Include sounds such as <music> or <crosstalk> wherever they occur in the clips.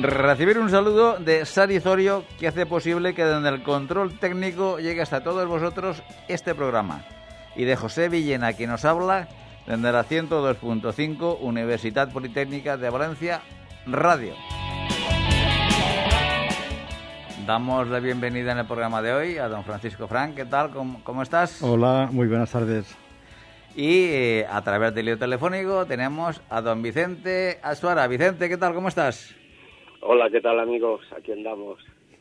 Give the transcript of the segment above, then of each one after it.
Recibir un saludo de Sari Zorio que hace posible que desde el control técnico llegue hasta todos vosotros este programa. Y de José Villena que nos habla desde la 102.5 Universidad Politécnica de Valencia Radio. Damos la bienvenida en el programa de hoy a don Francisco Frank. ¿Qué tal? ¿Cómo, estás? Hola, muy buenas tardes. Y eh, a través del lío telefónico tenemos a don Vicente Azuara. Vicente, ¿qué tal? ¿Cómo estás? Hola, ¿qué tal amigos? Aquí andamos.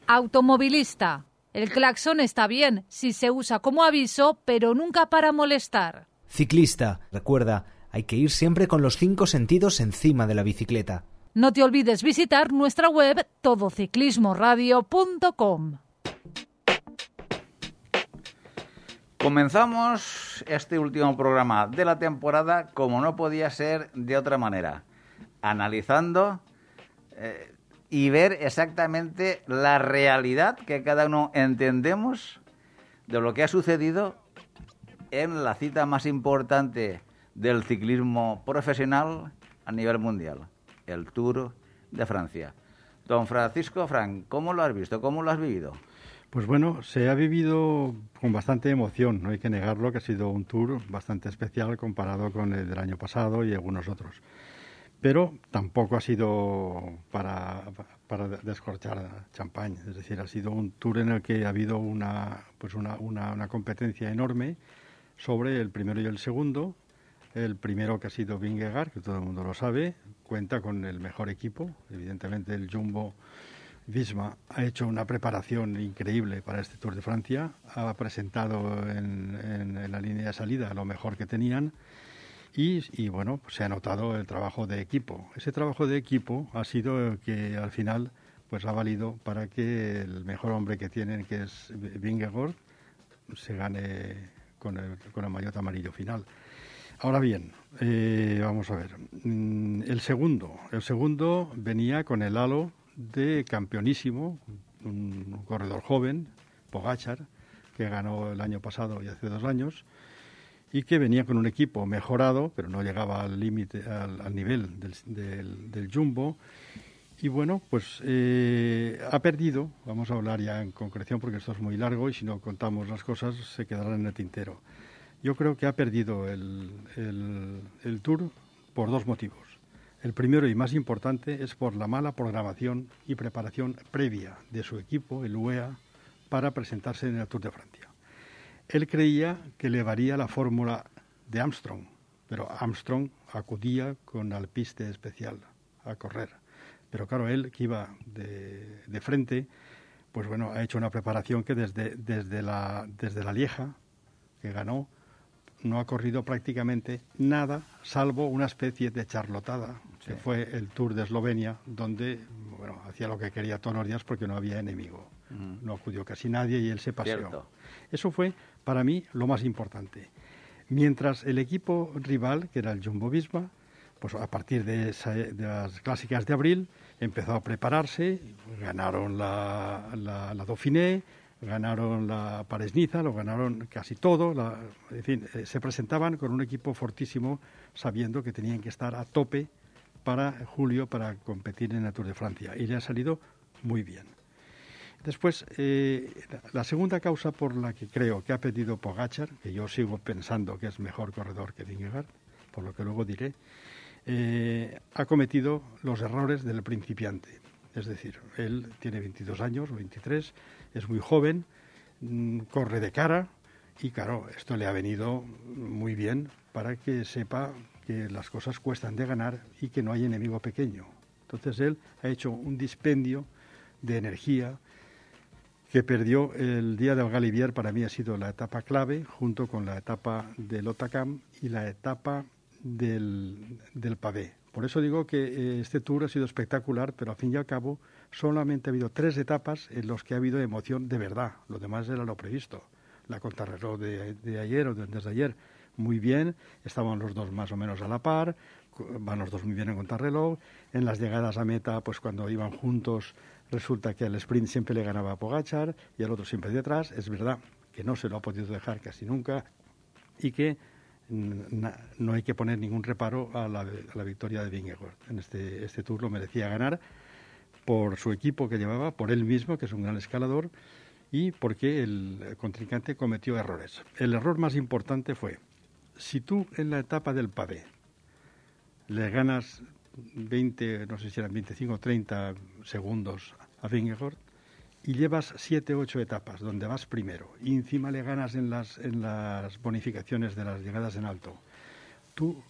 Automovilista. El claxon está bien si se usa como aviso, pero nunca para molestar. Ciclista. Recuerda, hay que ir siempre con los cinco sentidos encima de la bicicleta. No te olvides visitar nuestra web todociclismoradio.com. Comenzamos este último programa de la temporada como no podía ser de otra manera, analizando eh, y ver exactamente la realidad que cada uno entendemos de lo que ha sucedido en la cita más importante del ciclismo profesional a nivel mundial, el Tour de Francia. Don Francisco Frank, ¿cómo lo has visto? ¿Cómo lo has vivido? Pues bueno, se ha vivido con bastante emoción, no hay que negarlo, que ha sido un tour bastante especial comparado con el del año pasado y algunos otros pero tampoco ha sido para, para descorchar champán. Es decir, ha sido un tour en el que ha habido una, pues una, una, competencia enorme sobre el primero y el segundo. El primero que ha sido Vingegaard, que todo el mundo lo sabe, cuenta con el mejor equipo. Evidentemente el Jumbo Visma ha hecho una preparación increíble para este Tour de Francia. Ha presentado en, en la línea de salida lo mejor que tenían y, bueno, pues se ha notado el trabajo de equipo. Ese trabajo de equipo ha sido el que al final pues ha valido para que el mejor hombre que tienen, que es Vingegaard, se gane con el, con el amarillo final. Ahora bien, eh, vamos a ver. Mm, el segundo, el segundo venía con el halo de campeonísimo, un corredor joven, Pogachar, que ganó el año pasado y hace dos años, y que venía con un equipo mejorado, pero no llegaba al límite, al, nivel del, Jumbo. Y bueno, pues eh, ha perdido, vamos a hablar ya en concreción porque esto es muy largo y si no contamos las cosas se quedarán en el tintero. Yo creo que ha perdido el, el Tour por dos motivos. El primero y más importante es por la mala programación y preparación previa de su equipo, el UEA, para presentarse en el Tour de Francia. Él creía que le varía la fórmula de Armstrong, pero Armstrong acudía con alpiste especial a correr. Pero claro, él que iba de, de frente, pues bueno, ha hecho una preparación que desde, desde, la, desde la Lieja, que ganó, no ha corrido prácticamente nada, salvo una especie de charlotada, que fue el Tour de Eslovenia, donde bueno, hacía lo que quería todos los días porque no había enemigo. No acudió casi nadie y él se paseó. Eso fue para mí lo más importante. Mientras el equipo rival, que era el Jumbo Visma, pues a partir de, las clásicas de abril empezó a prepararse, ganaron la, la, Dauphiné, ganaron la Paris-Niza, lo ganaron casi todo, en fin, eh, se presentaban con un equipo fortísimo sabiendo que tenían que estar a tope para julio para competir en el Tour de Francia y le ha salido muy bien. Después, eh, la segunda causa por la que creo que ha pedido Pogachar, que yo sigo pensando que es mejor corredor que Vingegaard, por lo que luego diré, eh, ha cometido los errores del principiante. Es decir, él tiene 22 años, 23, es muy joven, mm, corre de cara y claro, esto le ha venido muy bien para que sepa que las cosas cuestan de ganar y que no hay enemigo pequeño. Entonces él ha hecho un dispendio de energía, que perdió el día del Galivier para mí ha sido la etapa clave, junto con la etapa del Otacam y la etapa del, del Pavé. Por eso digo que eh, este tour ha sido espectacular, pero al fin y al cabo solamente ha habido tres etapas en las que ha habido emoción de verdad. Lo demás era lo previsto. La contrarreloj de, de ayer o de antes de ayer, muy bien. Estaban los dos más o menos a la par. Van los dos muy bien en contrarreloj. En las llegadas a meta, pues cuando iban juntos, resulta que el sprint siempre le ganaba a Pogachar y el otro siempre detrás. Es verdad que no se lo ha podido dejar casi nunca y que no hay que poner ningún reparo a la, victoria de Vingegaard. En este, este tour lo merecía ganar por su equipo que llevaba, por él mismo, que es un gran escalador, y porque el contrincante cometió errores. El error más importante fue, si tú en la etapa del pavé le ganas 20, no sé si eran 25 o 30 segundos a y llevas siete, ocho etapas donde vas primero y encima le ganas en las, bonificaciones de las llegadas en alto, tú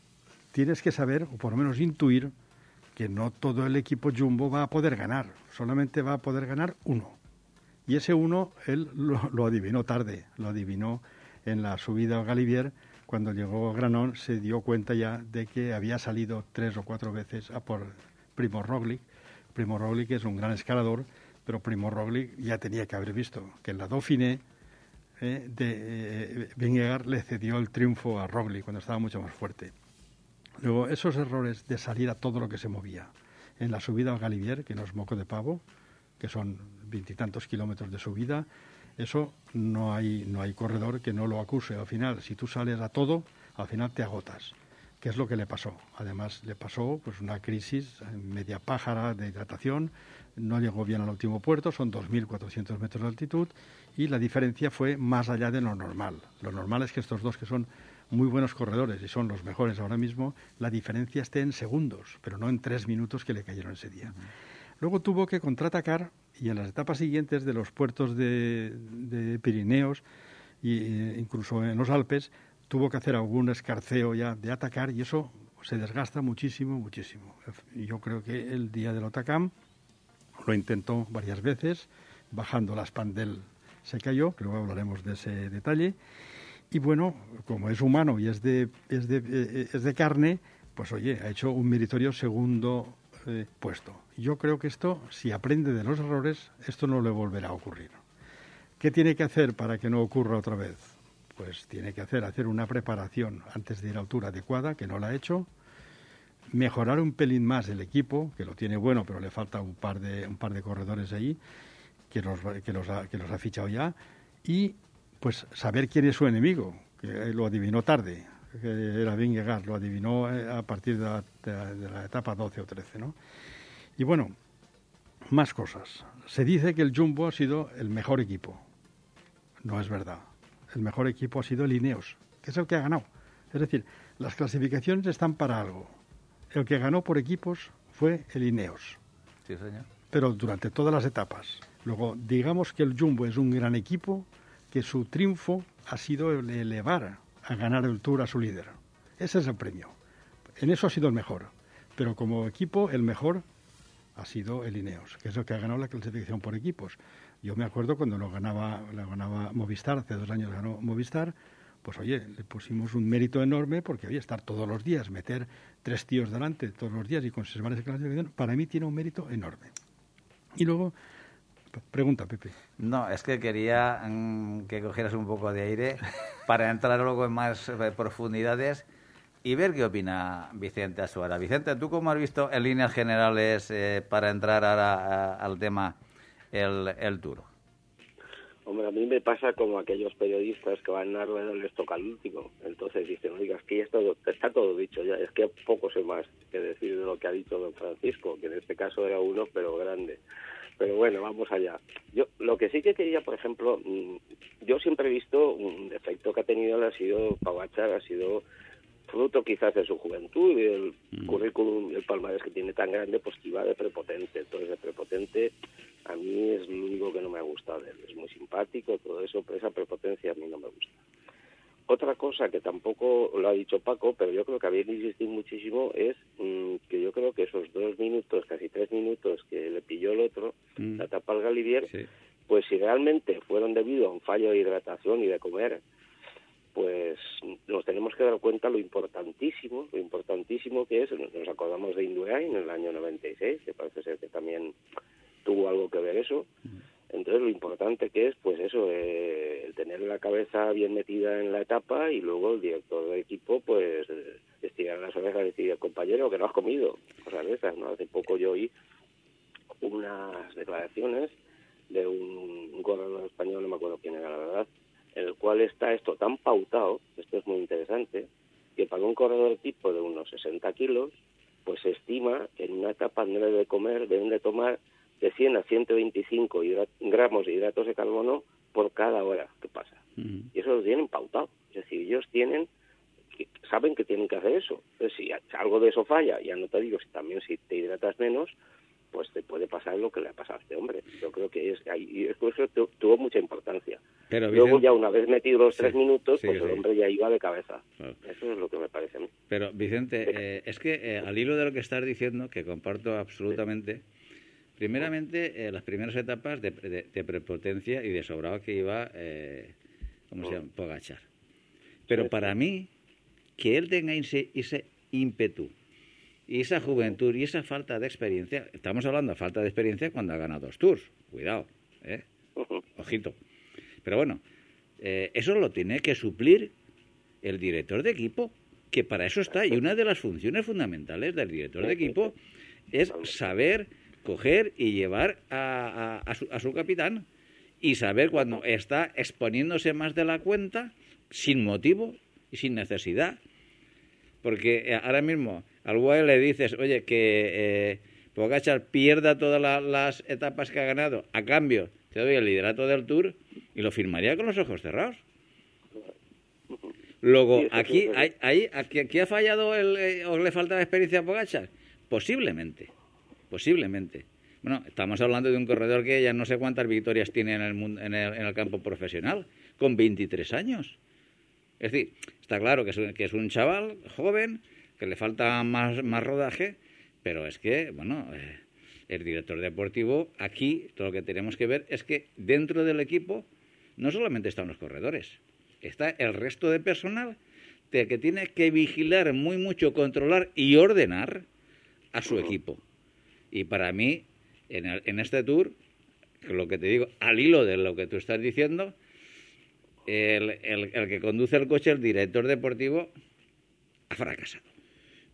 tienes que saber, o por lo menos intuir, que no todo el equipo Jumbo va a poder ganar, solamente va a poder ganar uno. Y ese uno él lo, adivinó tarde, lo adivinó en la subida a Galivier, cuando llegó Granón se dio cuenta ya de que había salido tres o cuatro veces a por Primo Roglic. Primo Roglic es un gran escalador, pero Primo Roglic ya tenía que haber visto que en la Dauphiné eh, de eh, le cedió el triunfo a Roglic cuando estaba mucho más fuerte. Luego, esos errores de salir a todo lo que se movía en la subida al Galivier, que no es moco de pavo, que son veintitantos kilómetros de subida, eso no hay, no hay corredor que no lo acuse. Al final, si tú sales a todo, al final te agotas que es lo que le pasó. Además, le pasó pues una crisis media pájara de hidratación, no llegó bien al último puerto, son 2.400 metros de altitud y la diferencia fue más allá de lo normal. Lo normal es que estos dos que son muy buenos corredores y son los mejores ahora mismo, la diferencia esté en segundos, pero no en tres minutos que le cayeron ese día. Luego tuvo que contraatacar y en las etapas siguientes de los puertos de, Pirineos e incluso en los Alpes tuvo que hacer algún escarceo ya de atacar y eso se desgasta muchísimo, muchísimo. Yo creo que el día del Otacam lo intentó varias veces, bajando la espandel se cayó, que luego hablaremos de ese detalle. Y bueno, como es humano y es de, es de, eh, es de carne, pues oye, ha hecho un meritorio segundo eh, puesto. Yo creo que esto, si aprende de los errores, esto no le volverá a ocurrir. ¿Qué tiene que hacer para que no ocurra otra vez? Pues tiene que hacer, hacer una preparación antes de ir a altura adecuada, que no la ha hecho, mejorar un pelín más el equipo, que lo tiene bueno, pero le falta un par de, un par de corredores ahí, que los, que, los ha, que los ha fichado ya, y pues saber quién es su enemigo, que lo adivinó tarde, que era Vingegaard, lo adivinó eh, a partir de la, de la, etapa 12 o 13, ¿no? Y bueno, más cosas. Se dice que el Jumbo ha sido el mejor equipo. No es verdad. El mejor equipo ha sido el Ineos, que es el que ha ganado. Es decir, las clasificaciones están para algo el que ganó por equipos fue el Ineos. Sí, señor. Pero durante todas las etapas. Luego, digamos que el Jumbo es un gran equipo, que su triunfo ha sido elevar a ganar el Tour a su líder. Ese es el premio. En eso ha sido el mejor. Pero como equipo, el mejor ha sido el Ineos, que es el que ha ganado la clasificación por equipos. Yo me acuerdo cuando lo ganaba, lo ganaba Movistar, hace dos años ganó Movistar, pues oye, le pusimos un mérito enorme porque, oye, estar todos los días, meter tres tíos delante todos los días y conservar esa clasificación, para mí tiene un mérito enorme. Y luego, pregunta, Pepe. No, es que quería mm, que cogieras un poco de aire <laughs> para entrar luego en más eh, profundidades y ver qué opina Vicente Asuara. Vicente, ¿tú cómo has visto en líneas generales eh, para entrar ahora al tema el, el Tour? Hombre, a mí me pasa como aquellos periodistas que van a rueda les toca el último. Entonces dicen, oiga, es que esto está todo dicho ya, es que poco sé más que decir de lo que ha dicho don Francisco, que en este caso era uno, pero grande. Pero bueno, vamos allá. Yo Lo que sí que quería, por ejemplo, mm, yo siempre he visto un defecto que ha tenido, ha sido Pavachar, ha sido fruto quizás de su juventud y el mm. currículum, el palmarés que tiene tan grande, pues que iba de prepotente. Entonces, de prepotente a mí es lo único que no me ha gustado de él. Es muy simpático, todo eso, pero esa prepotencia a mí no me gusta. Otra cosa que tampoco lo ha dicho Paco, pero yo creo que había insistido muchísimo, es mm, que yo creo que esos dos minutos, casi tres minutos que le pilló el otro, mm. la tapa al Galivier, pues si realmente fueron debido a un fallo de hidratación y de comer, pues nos tenemos que dar cuenta lo importantísimo, lo importantísimo que es, nos acordamos de Indurain en el año 96, que parece ser que también tuvo algo que ver eso. Entonces lo importante que es, pues eso, eh, tener la cabeza bien metida en la etapa y luego el director de equipo, pues estirar las orejas y decir, compañero, que no has comido, cosas de ¿no? Hace poco yo oí unas declaraciones de un, un corredor español, no me acuerdo quién era la verdad, en el cual está esto tan pautado, esto es muy interesante, que para un corredor tipo de unos 60 kilos, pues se estima que en una etapa no debe comer, deben de tomar de 100 a 125 gramos de hidratos de carbono por cada hora que pasa. Y eso lo tienen pautado. Es decir, ellos tienen, saben que tienen que hacer eso. Entonces, si algo de eso falla, ya no te digo si también si te hidratas menos, pues te puede pasar lo que le ha pasado a este hombre. Yo creo que es y eso tuvo mucha importancia. Pero, Luego ya una vez metido los tres minutos, pues el hombre ya iba de cabeza. Eso es lo que me parece a mí. Pero Vicente, eh, es que eh, al hilo de lo que estás diciendo, que comparto absolutamente, primeramente eh, las primeras etapas de, prepotencia y de sobrado que iba, ¿cómo se llama? Pogachar. Pero para mí, que él tenga ese, ese ímpetu y esa juventud y esa falta de experiencia, estamos hablando de falta de experiencia cuando ha ganado dos tours, cuidado, ¿eh? ojito. Pero bueno, eh, eso lo tiene que suplir el director de equipo, que para eso está, y una de las funciones fundamentales del director de equipo es saber coger y llevar a, su, a su capitán y saber cuando está exponiéndose más de la cuenta sin motivo y sin necesidad. Porque eh, ahora mismo al UAE le dices, oye, que eh, Pogachar pierda todas las etapas que ha ganado, a cambio te doy el liderato del Tour y lo firmaría con los ojos cerrados. Luego, aquí, hay, aquí, ha fallado el, eh, o le falta la experiencia a Pogachar. Posiblemente, posiblemente. Bueno, estamos hablando de un corredor que ya no sé cuántas victorias tiene en el, en el, en el campo profesional, con 23 años. Es decir, está claro que es un, que es un chaval joven, que le falta más, más rodaje, pero es que, bueno, eh, el director deportivo, aquí todo lo que tenemos que ver es que dentro del equipo no solamente están los corredores, está el resto de personal que tiene que vigilar muy mucho, controlar y ordenar a su equipo. Y para mí, en, en este tour, lo que te digo, al hilo de lo que tú estás diciendo, el, el, el que conduce el coche, el director deportivo, ha fracasado.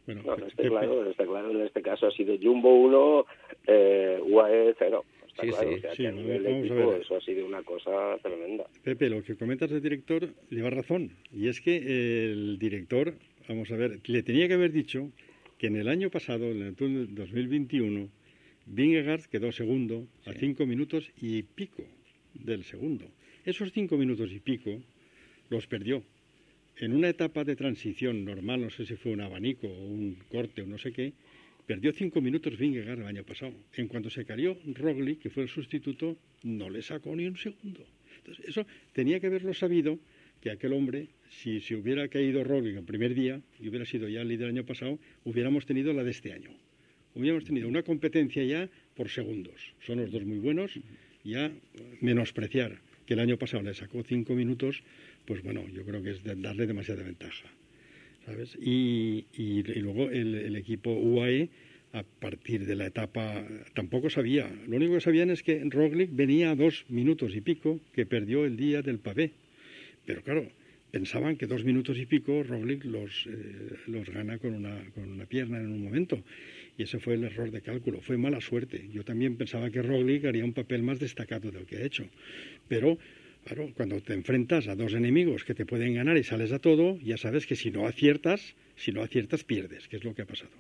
Bueno, no, está, claro, está claro, en este caso ha sido Jumbo 1, eh, UAE 0. Está sí, claro, sí, o sea, a nivel equipo, eso ha sido una cosa tremenda. Pepe, lo que comentas del director lleva razón. Y es que el director, vamos a ver, le tenía que haber dicho que en el año pasado, en el Tour 2021, Vingegaard quedó segundo a cinco minutos y pico del segundo. Esos cinco minutos y pico los perdió en una etapa de transición normal, no sé si fue un abanico o un corte o no sé qué, perdió cinco minutos Vingegaard el año pasado. En cuanto se cayó Roglic, que fue el sustituto, no le sacó ni un segundo. Entonces, eso tenía que haberlo sabido que aquel hombre, si se hubiera caído Roglic el primer día y hubiera sido ya el líder el año pasado, hubiéramos tenido la de este año. Hubiéramos tenido una competencia ya por segundos. Son los dos muy buenos. Ya menospreciar el año pasado le sacó cinco minutos pues bueno, yo creo que es darle demasiada ventaja. ¿sabes? Y, y, luego el, equipo UAE, a partir de la etapa, tampoco sabía. Lo único que sabían es que Roglic venía a dos minutos y pico, que perdió el día del pavé. Pero claro, pensaban que dos minutos y pico Roglic los, eh, los gana con una, con una pierna en un momento. Y ese fue el error de cálculo, fue mala suerte. Yo también pensaba que Roglic haría un papel más destacado del que ha hecho. Pero Claro, cuando te enfrentas a dos enemigos que te pueden ganar y sales a todo, ya sabes que si no aciertas, si no aciertas pierdes, que es lo que ha pasado.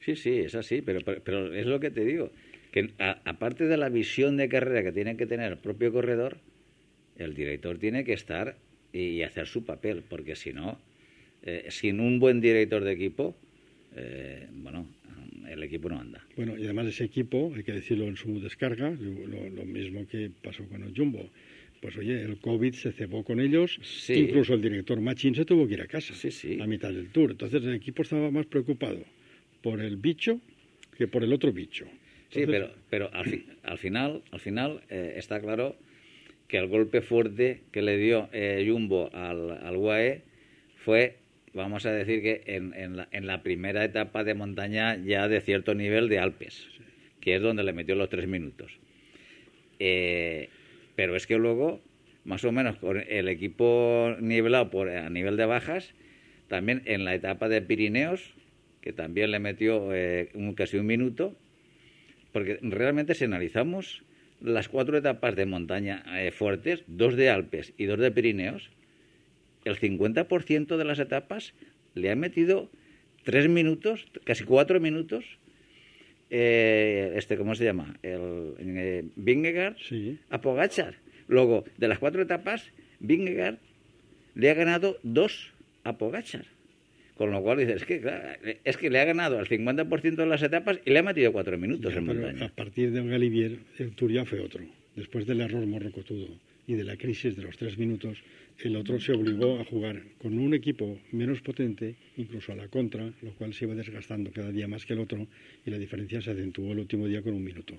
Sí, sí, es así, pero, pero, es lo que te digo, que aparte de la visión de carrera que tiene que tener el propio corredor, el director tiene que estar y hacer su papel, porque si no, eh, sin un buen director de equipo, eh, bueno, el equipo no anda. Bueno, y además ese equipo, hay que decirlo en su descarga, lo, lo mismo que pasó con el Jumbo pues oye, el COVID se cebó con ellos, incluso el director Machín se tuvo que ir a casa a mitad del tour. Entonces el equipo estaba más preocupado por el bicho que por el otro bicho. sí, pero, pero al, final, al final eh, está claro que el golpe fuerte que le dio eh, Jumbo al, al UAE fue, vamos a decir que en, en, la, en, la, primera etapa de montaña ya de cierto nivel de Alpes que es donde le metió los tres minutos. Eh, pero es que luego, más o menos, con el equipo nivelado por, a nivel de bajas, también en la etapa de Pirineos, que también le metió eh, un, casi un minuto, porque realmente si analizamos las cuatro etapas de montaña eh, fuertes, dos de Alpes y dos de Pirineos, el 50% de las etapas le ha metido tres minutos, casi cuatro minutos, eh, este, ¿cómo se llama? El eh, Vingegaard Sí. a Pogachar. Luego, de las cuatro etapas, Vingegaard le ha ganado dos a Pogachar. Con lo cual dices, es que, claro, es que le ha ganado al 50% de las etapas y le ha metido cuatro minutos Ya, en montaña. a partir de Galivier, el Tour ya fue otro. Después del error morrocotudo y de la crisis de los tres minutos, el otro se obligó a jugar con un equipo menos potente, incluso a la contra, lo cual se iba desgastando cada día más que el otro, y la diferencia se acentuó el último día con un minuto.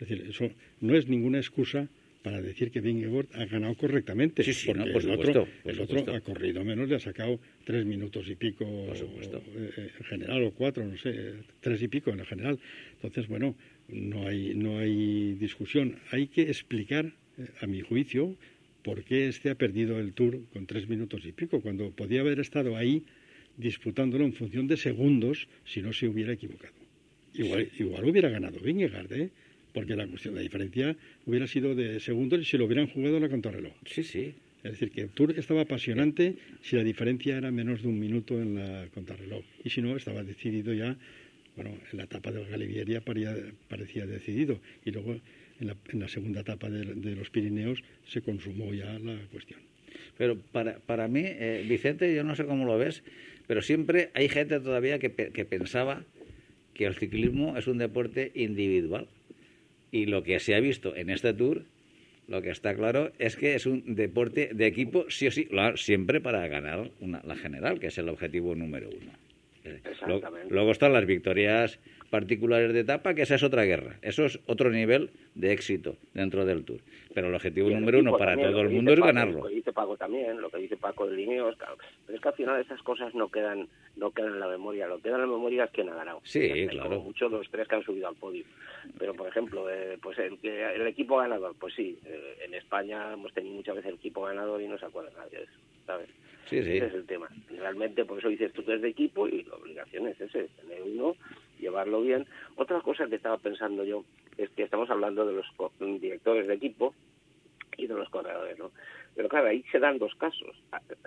Es decir, eso no es ninguna excusa para decir que Vingegaard ha ganado correctamente. Sí, sí, porque no, por el, supuesto, otro, por el otro supuesto. ha corrido menos, le ha sacado tres minutos y pico Por supuesto. eh, eh, en general, o cuatro, no sé, tres y pico en general. Entonces, bueno, no hay, no hay discusión. Hay que explicar, a mi juicio, por qué este ha perdido el Tour con tres minutos y pico, cuando podía haber estado ahí disputándolo en función de segundos si no se hubiera equivocado. Igual, igual hubiera ganado Vingegaard, ¿eh? porque la cuestión, la diferencia hubiera sido de segundos si lo hubieran jugado a la contrarreloj. Sí, sí. Es decir, que el Tour estaba apasionante si la diferencia era menos de un minuto en la contrarreloj. Y si no, estaba decidido ya, bueno, en la etapa del Galivier ya parecía, parecía decidido. Y luego, en la, en la segunda etapa de, de los Pirineos, se consumó ya la cuestión. Pero para, para mí, eh, Vicente, yo no sé cómo lo ves, pero siempre hay gente todavía que, pe- que pensaba que el ciclismo es un deporte individual. Y lo que se ha visto en este tour, lo que está claro es que es un deporte de equipo, sí o sí, siempre para ganar una- la general, que es el objetivo número uno. Eh, luego están las victorias particulares de etapa, que esa es otra guerra. Eso es otro nivel de éxito dentro del tour. Pero el objetivo el número uno para también, todo el mundo es Paco, ganarlo. Lo que dice Paco también, lo que dice Paco de Lineos, claro. Pero es que al final esas cosas no quedan no quedan en la memoria. Lo que queda en la memoria es quién ha ganado. Sí, Ya está, y claro. como mucho los tres que han subido al podio. Pero, por ejemplo, eh, pues el, el equipo ganador, pues sí, eh, en España hemos tenido muchas veces el equipo ganador y no se acuerda nadie de eso, ¿sabes? Sí, sí. Ese es el tema. Realmente, por eso dices tú que es de equipo y la obligación es ese, tener uno, llevarlo bien. Otra cosa que estaba pensando yo es que estamos hablando de los directores de equipo y de los corredores, ¿no? Pero claro, ahí se dan dos casos.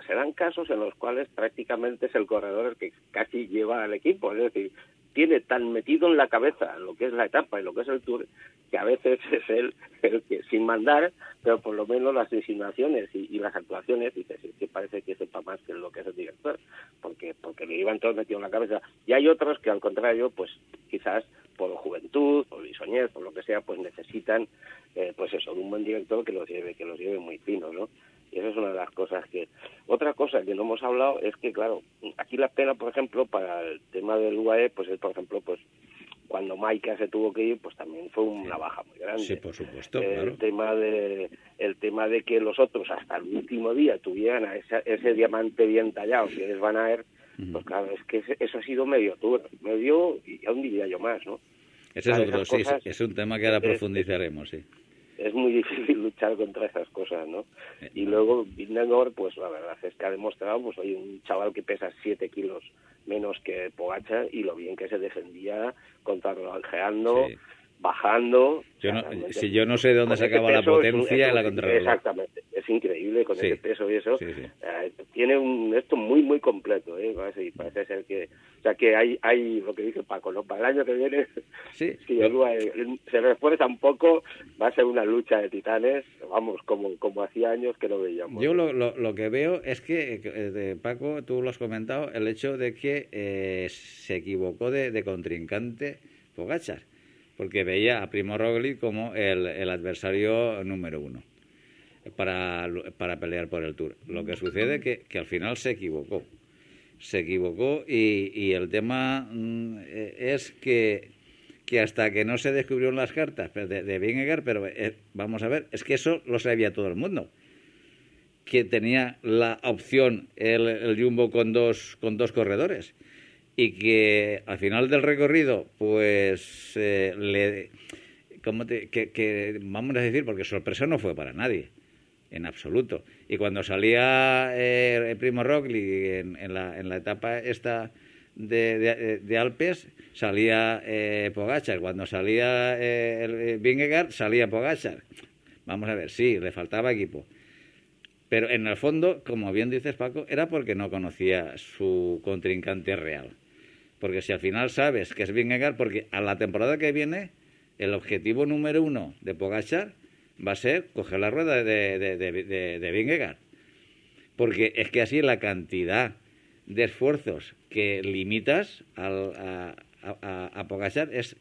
Se dan casos en los cuales prácticamente es el corredor el que casi lleva al equipo, es decir, tiene tan metido en la cabeza lo que es la etapa y lo que es el tour que a veces <laughs> es él el que sin mandar, pero por lo menos las insinuaciones y, y las actuaciones, dices, es que parece que sepa más que lo que es el director, porque porque le iban todos metidos en la cabeza. Y hay otros que al contrario, pues quizás por juventud, por bisoñez, por lo que sea, pues necesitan, eh, pues eso, un buen director que los lleve, que los lleve muy finos, ¿no? Y esa es una de las cosas que... Otra cosa que no hemos hablado es que, claro, aquí la pena, por ejemplo, para el tema del UAE, pues es, por ejemplo, pues cuando Maika se tuvo que ir, pues también fue una baja muy grande. Sí, por supuesto, el claro. tema de el tema de que los otros hasta el último día tuvieran a esa- ese diamante bien tallado que es Van Aert, pues claro, es que eso ha sido medio tour, medio y aún diría yo más, ¿no? Ese es otro, sí, cosas- es un tema que ahora es- profundizaremos, sí. Es muy difícil <laughs> luchar contra esas cosas, ¿no? Eh, Y luego Vingegaard, pues la verdad es que ha demostrado, pues hay un chaval que pesa 7 kilos menos que Pogacar y lo bien que se defendía contrarrelojeando, Sí. Bajando. Yo no- si yo no sé de dónde con ese sacaba la potencia la contrarreloj. Exactamente, es increíble con Sí. ese peso y eso. Sí, sí. Eh, tiene un esto muy muy completo, ¿eh? Parece, ser que, o sea que hay hay lo que dice Paco, ¿no? Para el año que viene <laughs> si yo- UAE se refuerza un poco, va a ser una lucha de titanes, vamos, como, como hacía años que no veíamos. Yo lo, lo, lo que veo es que, eh, Paco, tú lo has comentado, el hecho de que eh, se equivocó de, de contrincante Pogachar, porque veía a Primo Roglic como el, el adversario número uno para, para pelear por el Tour. Lo que sucede que, que al final se equivocó. Se equivocó y, y el tema mm, es que, que hasta que no se descubrieron las cartas de, de Vingegaard, pero eh, vamos a ver, es que eso lo sabía todo el mundo que tenía la opción el, el Jumbo con dos, con dos corredores. Y que al final del recorrido, pues eh, le, ¿cómo vamos a decir, porque sorpresa no fue para nadie, en absoluto. Y cuando salía eh, el primo Roglic en, la, en la etapa esta de, de, Alpes, salía eh, Pogachar. Cuando salía eh, el Vingegaard, salía Pogachar. Vamos a ver, sí, le faltaba equipo. Pero en el fondo, como bien dices Paco, era porque no conocía su contrincante real. Porque si al final sabes que es Vingegaard, porque a la temporada que viene, el objetivo número uno de Pogachar va a ser coger la rueda de, de, de, Vingegaard. Porque es que así la cantidad de esfuerzos que limitas al, a, a, Pogachar es,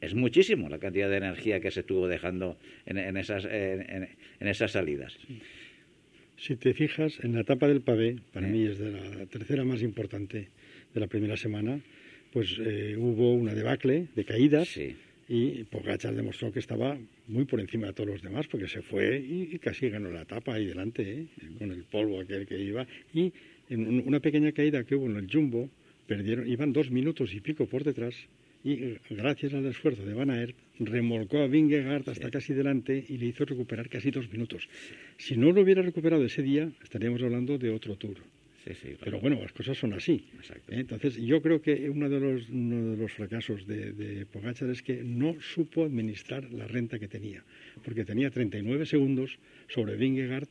es muchísimo la cantidad de energía que se estuvo dejando en, en esas, en, esas salidas. Si te fijas, en la etapa del pavé, para mí es de la tercera más importante de la primera semana, pues eh, hubo una debacle de caídas y Pogachar demostró que estaba muy por encima de todos los demás porque se fue y, casi ganó la etapa ahí delante ¿eh? con el polvo aquel que iba y en una pequeña caída que hubo en el Jumbo perdieron iban dos minutos y pico por detrás y gracias al esfuerzo de Van Aert remolcó a Vingegaard hasta casi delante y le hizo recuperar casi dos minutos. Si no lo hubiera recuperado ese día, estaríamos hablando de otro tour. Pero bueno, las cosas son así. ¿eh? Entonces, yo creo que uno de los, uno de los fracasos de, de Pogachar es que no supo administrar la renta que tenía, porque tenía 39 segundos sobre Vingegaard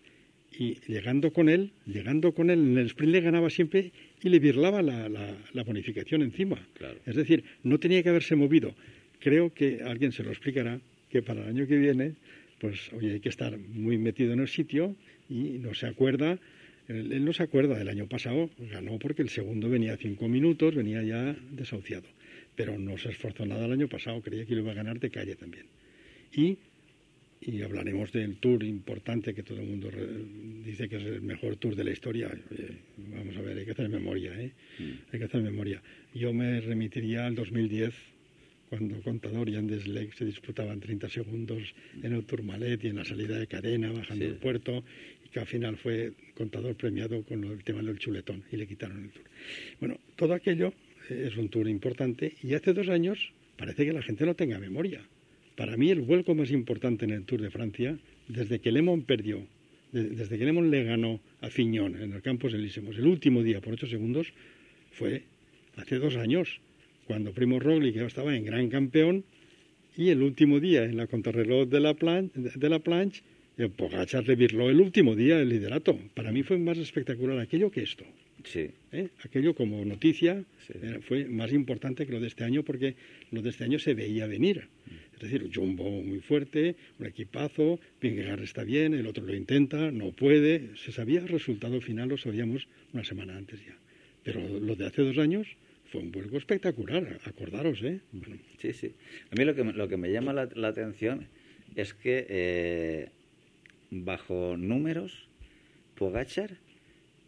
y llegando con él, llegando con él en el sprint le ganaba siempre y le virlaba la, la, bonificación encima. Es decir, no tenía que haberse movido. Creo que alguien se lo explicará que para el año que viene, pues oye, hay que estar muy metido en el sitio y no se acuerda él, no se acuerda del año pasado, ganó porque el segundo venía a cinco minutos, venía ya desahuciado. Pero no se esforzó nada el año pasado, creía que lo iba a ganar de calle también. Y, y hablaremos del tour importante que todo el mundo dice que es el mejor tour de la historia. vamos a ver, hay que hacer memoria, ¿eh? Mm. Hay que hacer memoria. Yo me remitiría al 2010 cuando Contador y Andes Lake se disputaban 30 segundos en el Tourmalet y en la salida de cadena, bajando el puerto, que al final fue contador premiado con el tema del chuletón y le quitaron el tour. Bueno, todo aquello eh, es un tour importante y hace dos años parece que la gente no tenga memoria. Para mí el vuelco más importante en el Tour de Francia, desde que Lemon perdió, desde que Lemon le ganó a Fiñón en el Campos Elíseos el último día por ocho segundos, fue hace dos años, cuando Primo Roglic estaba en gran campeón y el último día en la contrarreloj de la, de la planche Pogachar revirló el último día el liderato. Para mí fue más espectacular aquello que esto. Sí. ¿Eh? Aquello como noticia eh, fue más importante que lo de este año porque lo de este año se veía venir. Es decir, Jumbo muy fuerte, un equipazo, Vingegaard está bien, el otro lo intenta, no puede. Se sabía el resultado final, lo sabíamos una semana antes ya. Pero lo de hace dos años fue un vuelco espectacular, acordaros, ¿eh? Sí, sí. A mí lo que, lo que me llama la, atención es que eh, bajo números, Pogachar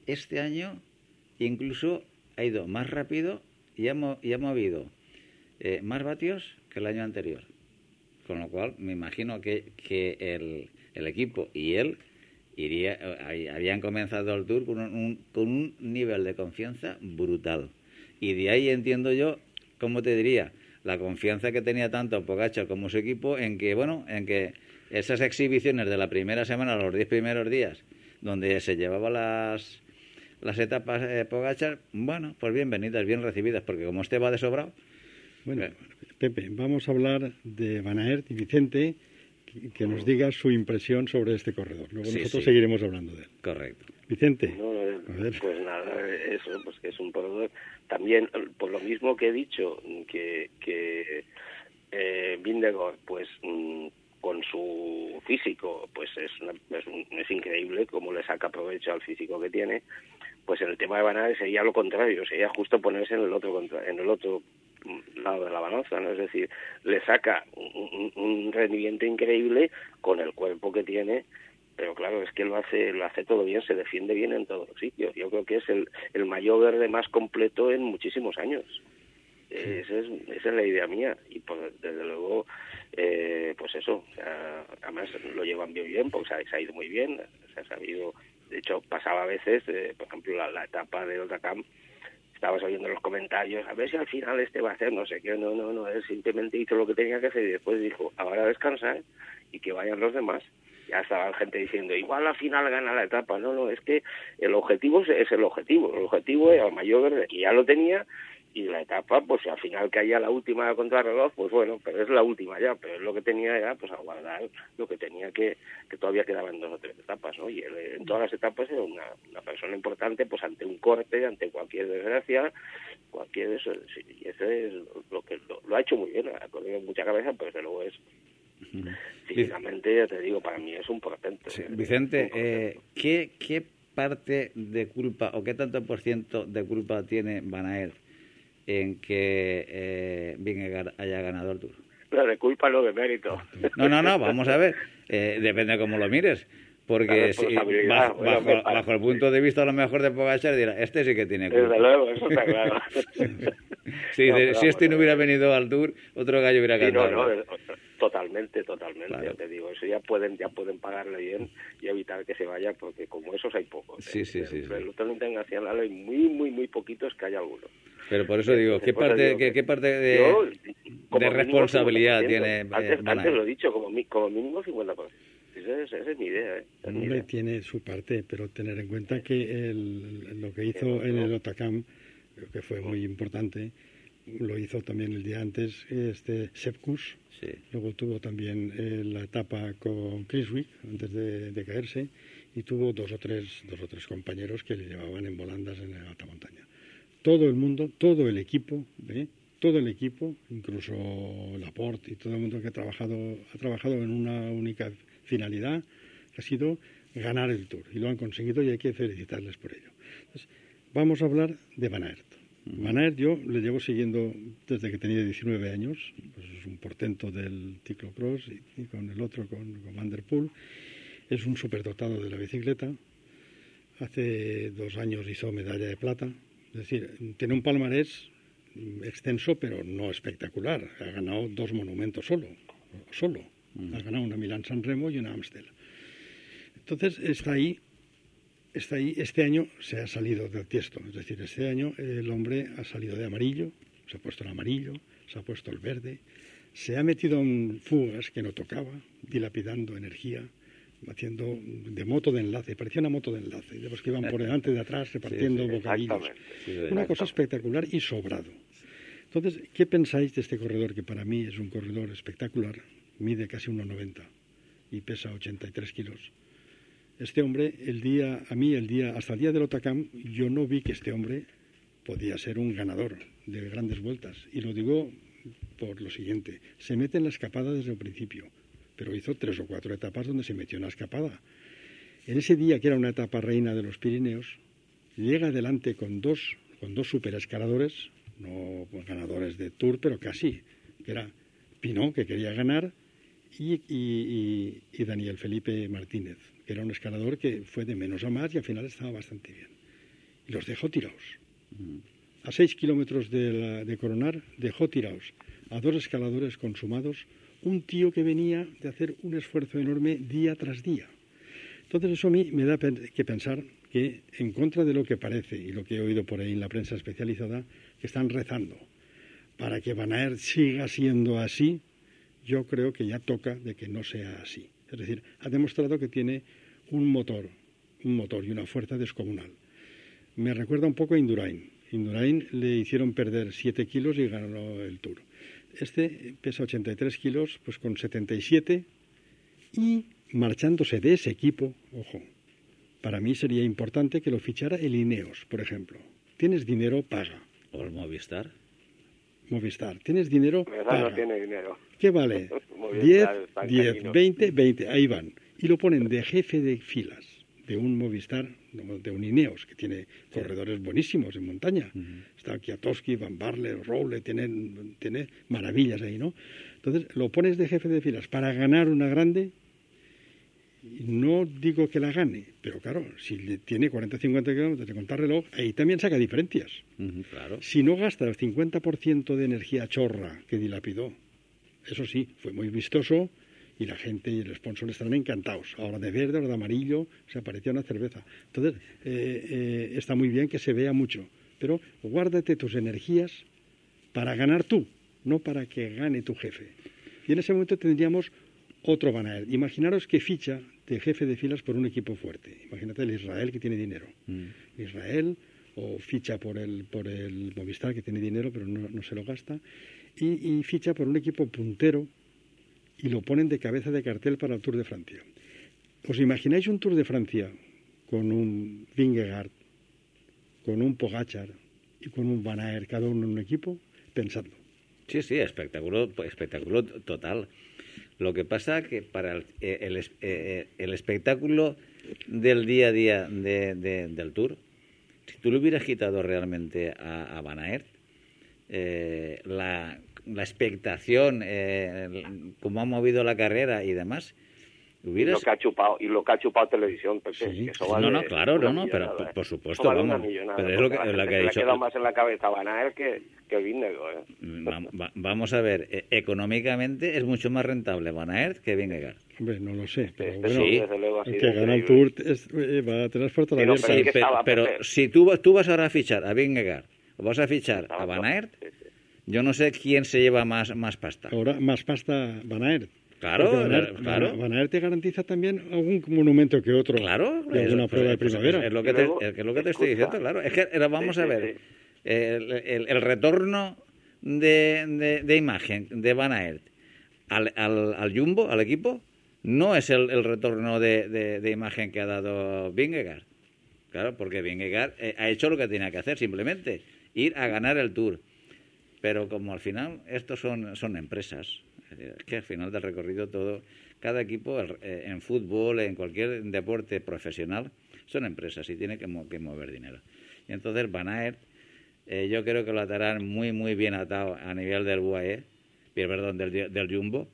este año incluso ha ido más rápido y ha, movido eh, más vatios que el año anterior. Con lo cual, me imagino que, el, equipo y él iría, habían comenzado el tour con un, con un nivel de confianza brutal. Y de ahí entiendo yo, ¿cómo te diría? La confianza que tenía tanto Pogachar como su equipo en que, bueno, en que esas exhibiciones de la primera semana, los diez primeros días, donde se llevaba las, las etapas eh, Pogachar, bueno, pues bienvenidas, bien recibidas, porque como este va de sobrado. Bueno, eh, Pepe, vamos a hablar de Van Aert y Vicente, que, nos diga su impresión sobre este corredor. Luego nosotros seguiremos hablando de él. Correcto. Vicente. pues nada, eso, pues que es un corredor. También, por lo mismo que he dicho, que, que eh, pues. Mm, con su físico, pues es, es, increíble cómo le saca provecho al físico que tiene, pues en el tema de Van sería lo contrario, sería justo ponerse en el otro en el otro lado de la balanza, ¿no? Es decir, le saca un, rendimiento increíble con el cuerpo que tiene, pero claro, es que lo hace, lo hace todo bien, se defiende bien en todos los sitios. Yo creo que es el, el mayor verde más completo en muchísimos años. Esa, es, esa es la idea mía. Y pues, desde luego, eh, pues eso, además lo llevan bien, bien porque se ha, ido muy bien, se ha sabido, de hecho pasaba a veces, eh, por ejemplo la, etapa de Otacam estabas oyendo los comentarios, a ver si al final este va a hacer no sé qué, no, no, no, él simplemente hizo lo que tenía que hacer y después dijo, ahora descansar y que vayan los demás. Ya estaba gente diciendo, igual al final gana la etapa. No, no, es que el objetivo es el objetivo. El objetivo es al mayor que ya lo tenía y la etapa, pues al final que haya la última contra reloj, pues bueno, pero es la última ya, pero es lo que tenía ya, pues aguardar lo que tenía que, que todavía quedaban dos o tres etapas, ¿no? Y él, en todas las etapas era una, una persona importante, pues ante un corte, ante cualquier desgracia, cualquier eso, y eso es lo que lo, ha hecho muy bien, ha corrido mucha cabeza, pero desde luego es físicamente, ya te digo, para mí es un portento. Sí. Vicente, eh, ¿qué, ¿qué parte de culpa o qué tanto por ciento de culpa tiene Banaer en que eh, Vingegaard haya ganado el Tour? No, de culpa no de mérito. No, no, no, vamos a ver. Eh, depende de cómo lo mires. Porque si, bajo, bueno, bajo, bajo, el punto de vista a lo mejor de Pogachar dirá, este sí que tiene culpa. Desde luego, eso está claro. <laughs> sí, No, de- pero si este no hubiera venido al Tour, otro gallo hubiera Sí, no, cantado. no, totalmente, totalmente, Claro. ya te digo, eso ya pueden, ya pueden pagarle bien y evitar que se vaya, porque como esos hay pocos. Sí, ¿eh? sí, sí, Del sí. otro internacional hay muy, muy, muy poquitos que hay algunos. Pero por eso digo, ¿qué parte, digo qué, qué parte de, yo, de responsabilidad 50%. tiene eh, Antes, antes lo he dicho, como, mi- como mínimo 50%. Esa es, esa es mi idea, ¿eh? Es mi Hombre, idea. tiene su parte, pero tener en cuenta que el- lo que hizo en el Otacam, creo que fue muy importante, lo hizo también el día antes este Sepkus, Luego tuvo también eh, la etapa con Criswick antes de, caerse y tuvo dos o tres dos o tres compañeros que le llevaban en volandas en la alta montaña. Todo el mundo, todo el equipo, ¿eh? todo el equipo, incluso Laporte y todo el mundo que ha trabajado ha trabajado en una única finalidad que ha sido ganar el Tour y lo han conseguido y hay que felicitarles por ello. Entonces, vamos a hablar de Van. Van Aert yo le llevo siguiendo desde que tenía 19 años, pues es un portento del ciclocross y, y con el otro, con, con Van der Poel. Es un superdotado de la bicicleta. Hace dos años hizo medalla de plata. Es decir, tiene un palmarés mm, extenso pero no espectacular. Ha ganado dos monumentos solo. solo. Ha ganado una Milán San Remo y una Amstel. Entonces está ahí. Este año se ha salido del tiesto, es decir, este año el hombre ha salido de amarillo, se ha puesto el amarillo, se ha puesto el verde, se ha metido en fugas que no tocaba, dilapidando energía, haciendo de moto de enlace, parecía una moto de enlace, de los que iban por delante y de atrás <laughs> repartiendo sí, bocadillos. Sí, sí. Una cosa espectacular y sobrado. Entonces, ¿qué pensáis de este corredor que para mí es un corredor espectacular? Mide casi 1,90 y pesa 83 kilos. Este hombre, el día, a mí el día, hasta el día del Otacam, yo no vi que este hombre podía ser un ganador de grandes vueltas. Y lo digo por lo siguiente, se mete en la escapada desde el principio, pero hizo tres o cuatro etapas donde se metió en la escapada. En ese día, que era una etapa reina de los Pirineos, llega adelante con dos, con dos superescaladores, no ganadores de Tour, pero casi, que era Pinot, que quería ganar, y, y- y- Daniel Felipe Martínez, era un escalador que fue de menos a más y al final estaba bastante bien. Y los dejó tirados. A seis kilómetros de, la- de Coronar dejó tirados a dos escaladores consumados, un tío que venía de hacer un esfuerzo enorme día tras día. Entonces eso a mí me da que pensar que en contra de lo que parece y lo que he oído por ahí en la prensa especializada, que están rezando para que Van Aert siga siendo así, yo creo que ya toca de que no sea así. Es decir, ha demostrado que tiene un motor, un motor y una fuerza descomunal. Me recuerda un poco a Indurain. Indurain le hicieron perder 7 kilos y ganó el Tour. Este pesa 83 kilos, pues con 77 y marchándose de ese equipo, ojo, para mí sería importante que lo fichara el Ineos, por ejemplo. Tienes dinero, paga. O el Movistar. Movistar, tienes dinero, paga. no tiene dinero. ¿Qué vale? Movistar 10, están 10, cañinos. 20, 20, ahí van. Y lo ponen de jefe de filas de un Movistar, de un Ineos, que tiene corredores buenísimos en montaña. Está Kiatowski, Van Barle, Roble, tienen, tiene maravillas ahí, ¿no? Entonces, lo pones de jefe de filas para ganar una grande. No digo que la gane, pero claro, si tiene 40 50 kilómetros de contar reloj, ahí también saca diferencias. Ujú, claro. Si no gasta el 50% de energía chorra que dilapidó, eso sí, fue muy vistoso y la gente y el sponsor estarán encantados. Ahora de verde, ahora de amarillo, se apareció una cerveza. Entonces, eh, eh, está muy bien que se vea mucho, pero guárdate tus energías para ganar tú, no para que gane tu jefe. Y en ese momento tendríamos otro Van Aert. Imaginaros que ficha de jefe de filas por un equipo fuerte. Imagínate el Israel que tiene dinero. Mm. Israel o ficha por el, por el Movistar que tiene dinero pero no, se lo gasta y, ficha por un equipo puntero y lo ponen de cabeza de cartel para el Tour de Francia. ¿Os imagináis un Tour de Francia con un Vingegaard, con un Pogachar y con un Van Aert, cada uno en un equipo? Pensadlo. Sí, sí, espectáculo, espectáculo total. Lo que pasa que para el, eh, eh, eh, el, espectáculo del día a día de, del Tour, si tú le hubieras quitado realmente a, a Van Aert, la, la, expectación, cómo ha movido la carrera y demás, y lo que ha chupado y lo que ha chupado televisión sí. no no claro no no pero por, supuesto vamos pero es lo que, la que ha dicho le queda más en la cabeza Van Aert que que Vingegaard ¿eh? Mm, vamos a ver eh, económicamente es mucho más rentable Van Aert que Vingegaard Hombre, no lo sé, pero bueno, sí. el que gana el Tour es, eh, va a tener fuerte la sí, pero, pero si tú, tú vas ahora a fichar a Vingegaard o vas a fichar a Van Aert, yo no sé quién se lleva más, más pasta. Ahora, más pasta Claro, Van Aert, te garantiza también algún monumento que otro claro, de alguna prueba de primavera. Es, lo que te, es lo que te estoy diciendo, claro. Es que vamos a ver, el, el, retorno de, de, imagen de Van Aert al, al, al, Jumbo, al equipo, no es el, el retorno de, de, imagen que ha dado Vingegaard. Claro, porque Vingegaard eh, ha hecho lo que tenía que hacer, simplemente ir a ganar el Tour. Pero como al final estos son, son empresas, es que al final del recorrido todo, cada equipo eh, en fútbol, en cualquier deporte profesional, son empresas y tiene que, mover dinero. Y entonces Van Aert, eh, yo creo que lo atarán muy, muy bien atado a nivel del UAE, perdón, del, del Jumbo,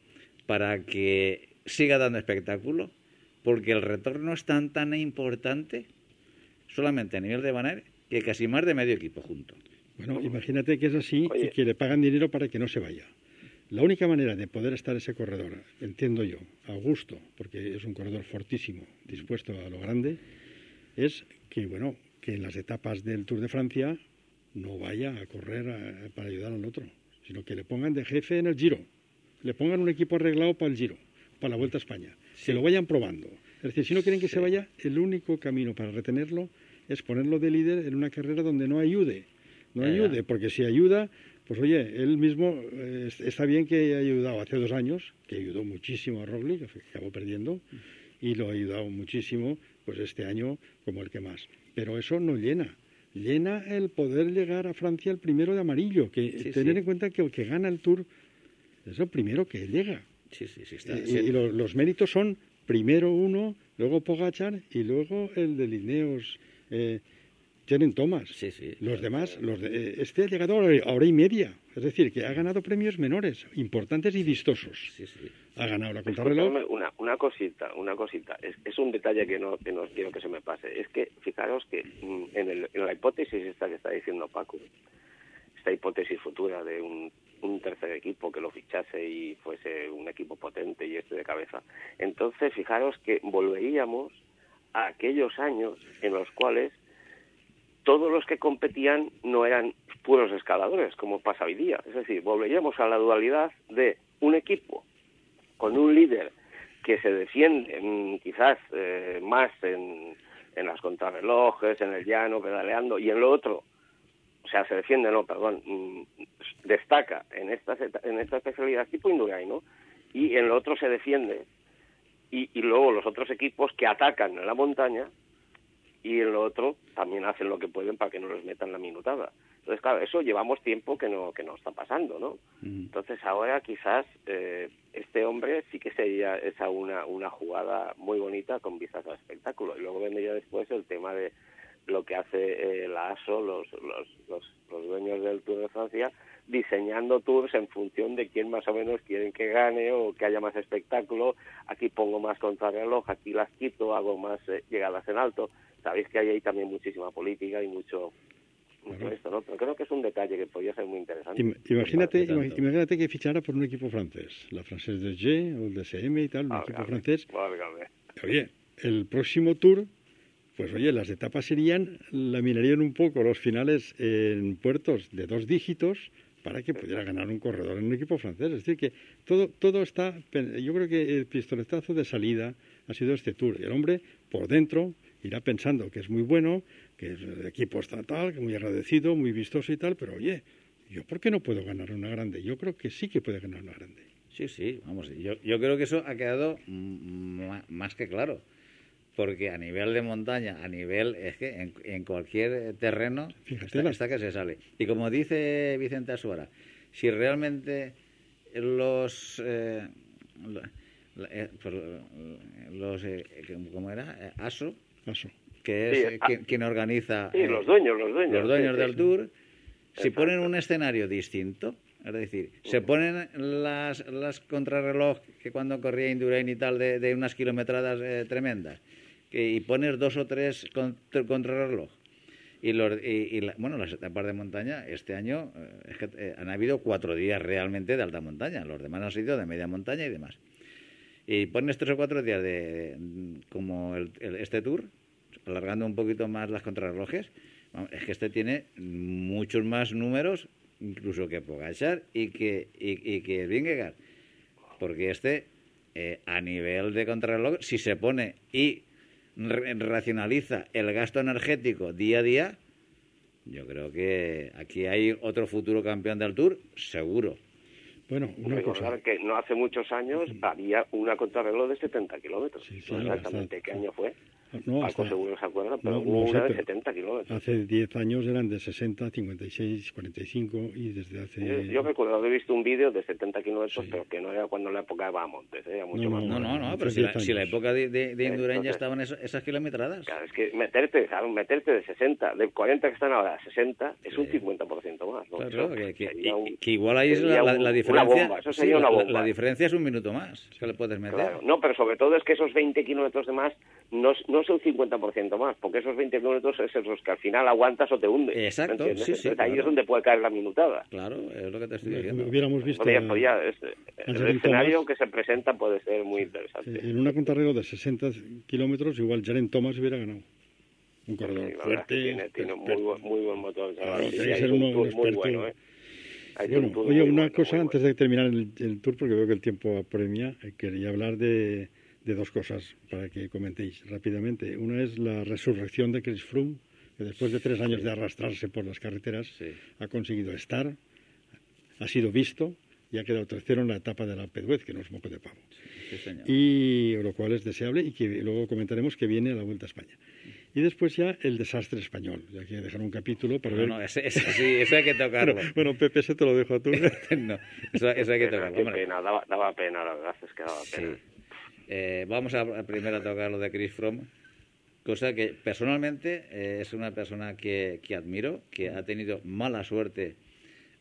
para que siga dando espectáculo, porque el retorno es tan, tan importante, solamente a nivel de Van Aert, que casi más de medio equipo junto. Bueno, imagínate que es así y que le pagan dinero para que no se vaya. La única manera de poder estar ese corredor, entiendo yo, a gusto, porque es un corredor fortísimo, dispuesto a lo grande, es que, bueno, que en las etapas del Tour de Francia no vaya a correr para ayudar al otro, sino que le pongan de jefe en el Giro, le pongan un equipo arreglado para el Giro, para la Vuelta a España, que lo vayan probando. Es decir, si no quieren que se vaya, el único camino para retenerlo es ponerlo de líder en una carrera donde no ayude. No ayude, porque si ayuda, pues oye, él mismo eh, está bien que haya ayudado hace dos años, que ayudó muchísimo a Roglic, que acabó perdiendo, y lo ha ayudado muchísimo, pues este año como el que más. Pero eso no llena. Llena el poder llegar a Francia el primero de amarillo, que tener en cuenta que el que gana el Tour es el primero que llega. Sí, sí, sí, está, y, los, méritos son primero uno, luego Pogachar y luego el de Lineos. Eh, tienen tomas. Sí, sí. Los demás, los de, este ha llegado a hora y media. Es decir, que ha ganado premios menores, importantes y vistosos. Sí, sí. Ha ganado la contrarreloj. Una, una cosita, una cosita. Es, es un detalle que no, que no quiero que se me pase. Es que, fijaros que mm, en, el, en la hipótesis esta que está diciendo Paco, esta hipótesis futura de un, un tercer equipo que lo fichase y fuese un equipo potente y este de cabeza. Entonces, fijaros que volveríamos a aquellos años en los cuales todos los que competían no eran puros escaladores, como pasa hoy día. Es decir, volveríamos a la dualidad de un equipo con un líder que se defiende mm, quizás eh, más en, en las contrarrelojes, en el llano, pedaleando, y en lo otro, o sea, se defiende, no, perdón, mm, destaca en esta, en esta especialidad tipo Indurain, ¿no? Y en lo otro se defiende. Y, y luego los otros equipos que atacan en la montaña y en lo otro también hacen lo que pueden para que no les metan la minutada. Entonces, claro, eso llevamos tiempo que no que no está pasando, ¿no? Entonces, ahora quizás eh, este hombre sí que sería esa una, una jugada muy bonita con vistas al espectáculo. Y luego vendría después el tema de lo que hace eh, la ASO, los, los, los, los dueños del Tour de Francia, diseñando tours en función de quién más o menos quieren que gane o que haya más espectáculo. Aquí pongo más contrarreloj, aquí las quito, hago más eh, llegadas en alto sabéis que hay ahí también muchísima política y mucho, esto, ¿no? Pero creo que es un detalle que podría ser muy interesante. Imagínate, imagínate que fichara por un equipo francés, la Française de G o el DSM y tal, un equipo francés. Oye, el próximo tour pues oye, las etapas serían, laminarían un poco los finales en puertos de dos dígitos para que pudiera ganar un corredor en un equipo francés. Es decir, que todo, todo está, yo creo que el pistoletazo de salida ha sido este tour. Y el hombre, por dentro, irá pensando que es muy bueno, que el equipo está tal, que muy agradecido, muy vistoso y tal, pero oye, ¿yo por qué no puedo ganar una grande? Yo creo que sí que puede ganar una grande. Sí, sí, vamos, yo, yo creo que eso ha quedado más que claro porque a nivel de montaña, a nivel, es que en, cualquier terreno está, que se sale. Y como dice Vicente Asuara, si realmente los... Eh, eh, pues, los eh, ¿Cómo era? ASO, que es quien, organiza... Sí, los dueños, los dueños. Los dueños del tour, si ponen un escenario distinto, es decir, se ponen las, las contrarreloj que cuando corría Indurain y tal de, de unas kilometradas tremendas, y poner dos o tres contrarreloj. Y, los, y, bueno, las etapas de montaña este año eh, es que eh, han habido cuatro días realmente de alta montaña, los demás han sido de media montaña y demás. Y pones tres o cuatro días de, como el, este tour, alargando un poquito más las contrarrelojes, es que este tiene muchos más números incluso que Pogachar y que, y, que Vingegaard. Porque este, eh, a nivel de contrarreloj, si se pone y racionaliza el gasto energético día a día, yo creo que aquí hay otro futuro campeón del Tour, seguro. Bueno, una cosa. que no hace muchos años había una contrarreloj de 70 kilómetros. exactamente qué año fue. No, hasta, seguro se acuerda, pero hubo una de 70 kilómetros. Hace 10 años eran de 60, 56, 45 y desde hace... Yo, recuerdo haber visto un vídeo de 70 kilómetros, pero que no era cuando la época de Montes, ¿eh? era mucho no, más. No, no, no, pero si la, si la, época de, de, de ya estaban esas kilometradas. Claro, es que meterte, meterte de 60, de 40 que están ahora a 60, es un 50% más. ¿no? Claro, que, que, igual ahí es la, la, diferencia. Bomba, eso sería una bomba. La, diferencia es un minuto más que le puedes meter. Claro, no, pero sobre todo es que esos 20 kilómetros de más no, no es un 50% más, porque esos 20 kilómetros es esos que al final aguantas o te hundes. Exacto, sí, sí, Ahí es donde puede caer la minutada. Claro, es lo que te estoy diciendo. Hubiéramos visto... el escenario que se presenta puede ser muy interesante. En una contrarreloj de 60 kilómetros, igual Jaren Thomas hubiera ganado. Un corredor fuerte. Tiene, tiene muy, buen, muy buen motor. Claro, sí, que ser un, muy bueno, ¿eh? Bueno, oye, una cosa antes de terminar el, el, tour, porque veo que el tiempo apremia, eh, quería hablar de, de dos cosas para que comentéis rápidamente. Una es la resurrección de Chris Froome, que después de tres años de arrastrarse por las carreteras ha conseguido estar, ha sido visto y ha quedado tercero en la etapa de la Pedwez, que no es moco de pavo. y lo cual es deseable y que luego comentaremos que viene a la Vuelta a España. Y después ya el desastre español. Ya que dejar un capítulo para ver... No, ese, sí, eso hay que tocarlo. <laughs> bueno, Pepe, ese te lo dejo a tú. <laughs> no, eso, hay que tocarlo. Qué pena, daba, daba, pena, la verdad es que daba pena. Eh, vamos a, primero a tocar lo de Chris Froome, cosa que personalmente eh, es una persona que, que, admiro, que ha tenido mala suerte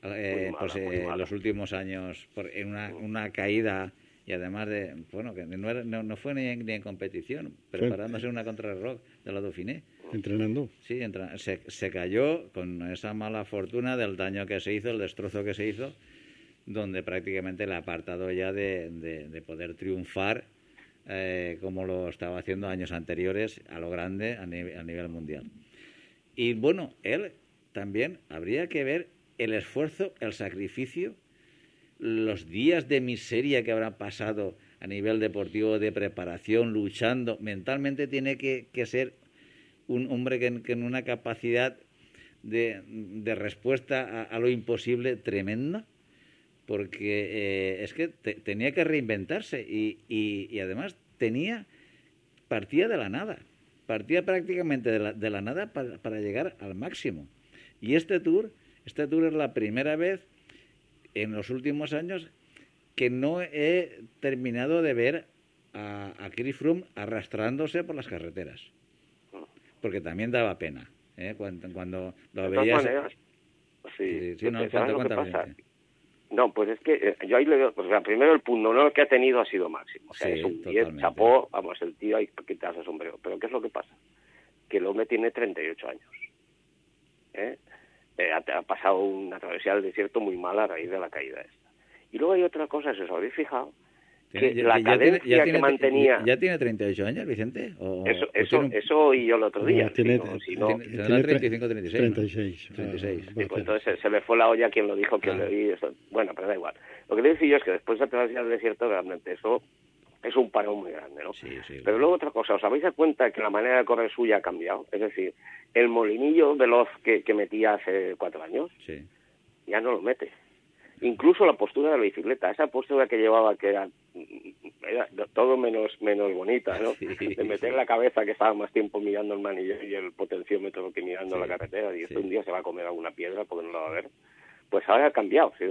eh, pues, en los últimos años por, en una, una, caída y además de, bueno, que no, no, fue ni en, competición, preparándose una contrarreloj de la Dauphiné. Entrenando. Sí, se, se cayó con esa mala fortuna del daño que se hizo, el destrozo que se hizo, donde prácticamente le ha apartado ya de, de poder triunfar eh, como lo estaba haciendo años anteriores a lo grande a, nivel mundial. Y bueno, él también habría que ver el esfuerzo, el sacrificio, los días de miseria que habrá pasado a nivel deportivo, de preparación, luchando. Mentalmente tiene que, ser un hombre que, en una capacidad de, respuesta a, lo imposible tremenda porque eh, es que tenía que reinventarse y, y, además tenía, partía de la nada, partía prácticamente de la, de la nada para, para, llegar al máximo. Y este tour, este tour es la primera vez en los últimos años que no he terminado de ver a, a Chris Froome arrastrándose por las carreteras, porque también daba pena. ¿eh? Cuando, cuando lo veías... sí, sí, no, no, pues es que eh, yo ahí le doy, pues, primero el punto no que ha tenido ha sido máximo. O sea, es un 10, chapó, vamos, el tío hay que quitarse sombrero. Pero ¿qué es lo que pasa? Que el hombre tiene 38 años. ¿eh? Eh, ha, pasado una travesía del desierto muy mala a raíz de la caída esta. Y luego hay otra cosa, si os habéis fijado, que la cadencia que mantenía... ¿Ya tiene 38 años, Vicente? eso, eso, eso oí yo el otro día. tiene, si no, tiene, tiene 35, 36. 36. 36. Sí, pues entonces se, le fue la olla quien lo dijo, que le vi eso. Bueno, pero da igual. Lo que te decía yo es que después de travesía del desierto, realmente eso es un parón muy grande, ¿no? Sí, sí. Pero luego otra cosa, ¿os habéis dado cuenta que la manera de correr suya ha cambiado? Es decir, el molinillo veloz que, que metía hace cuatro años, Sí. ya no lo mete. Incluso la postura de la bicicleta, esa postura que llevaba que era, era todo menos menos bonita, ¿no? <laughs> Sí, de meter sí. la cabeza que estaba más tiempo mirando el manillo y el potenciómetro que mirando Sí, la carretera y esto un día se va a comer alguna piedra porque no la va a ver. Pues ahora ha cambiado. Si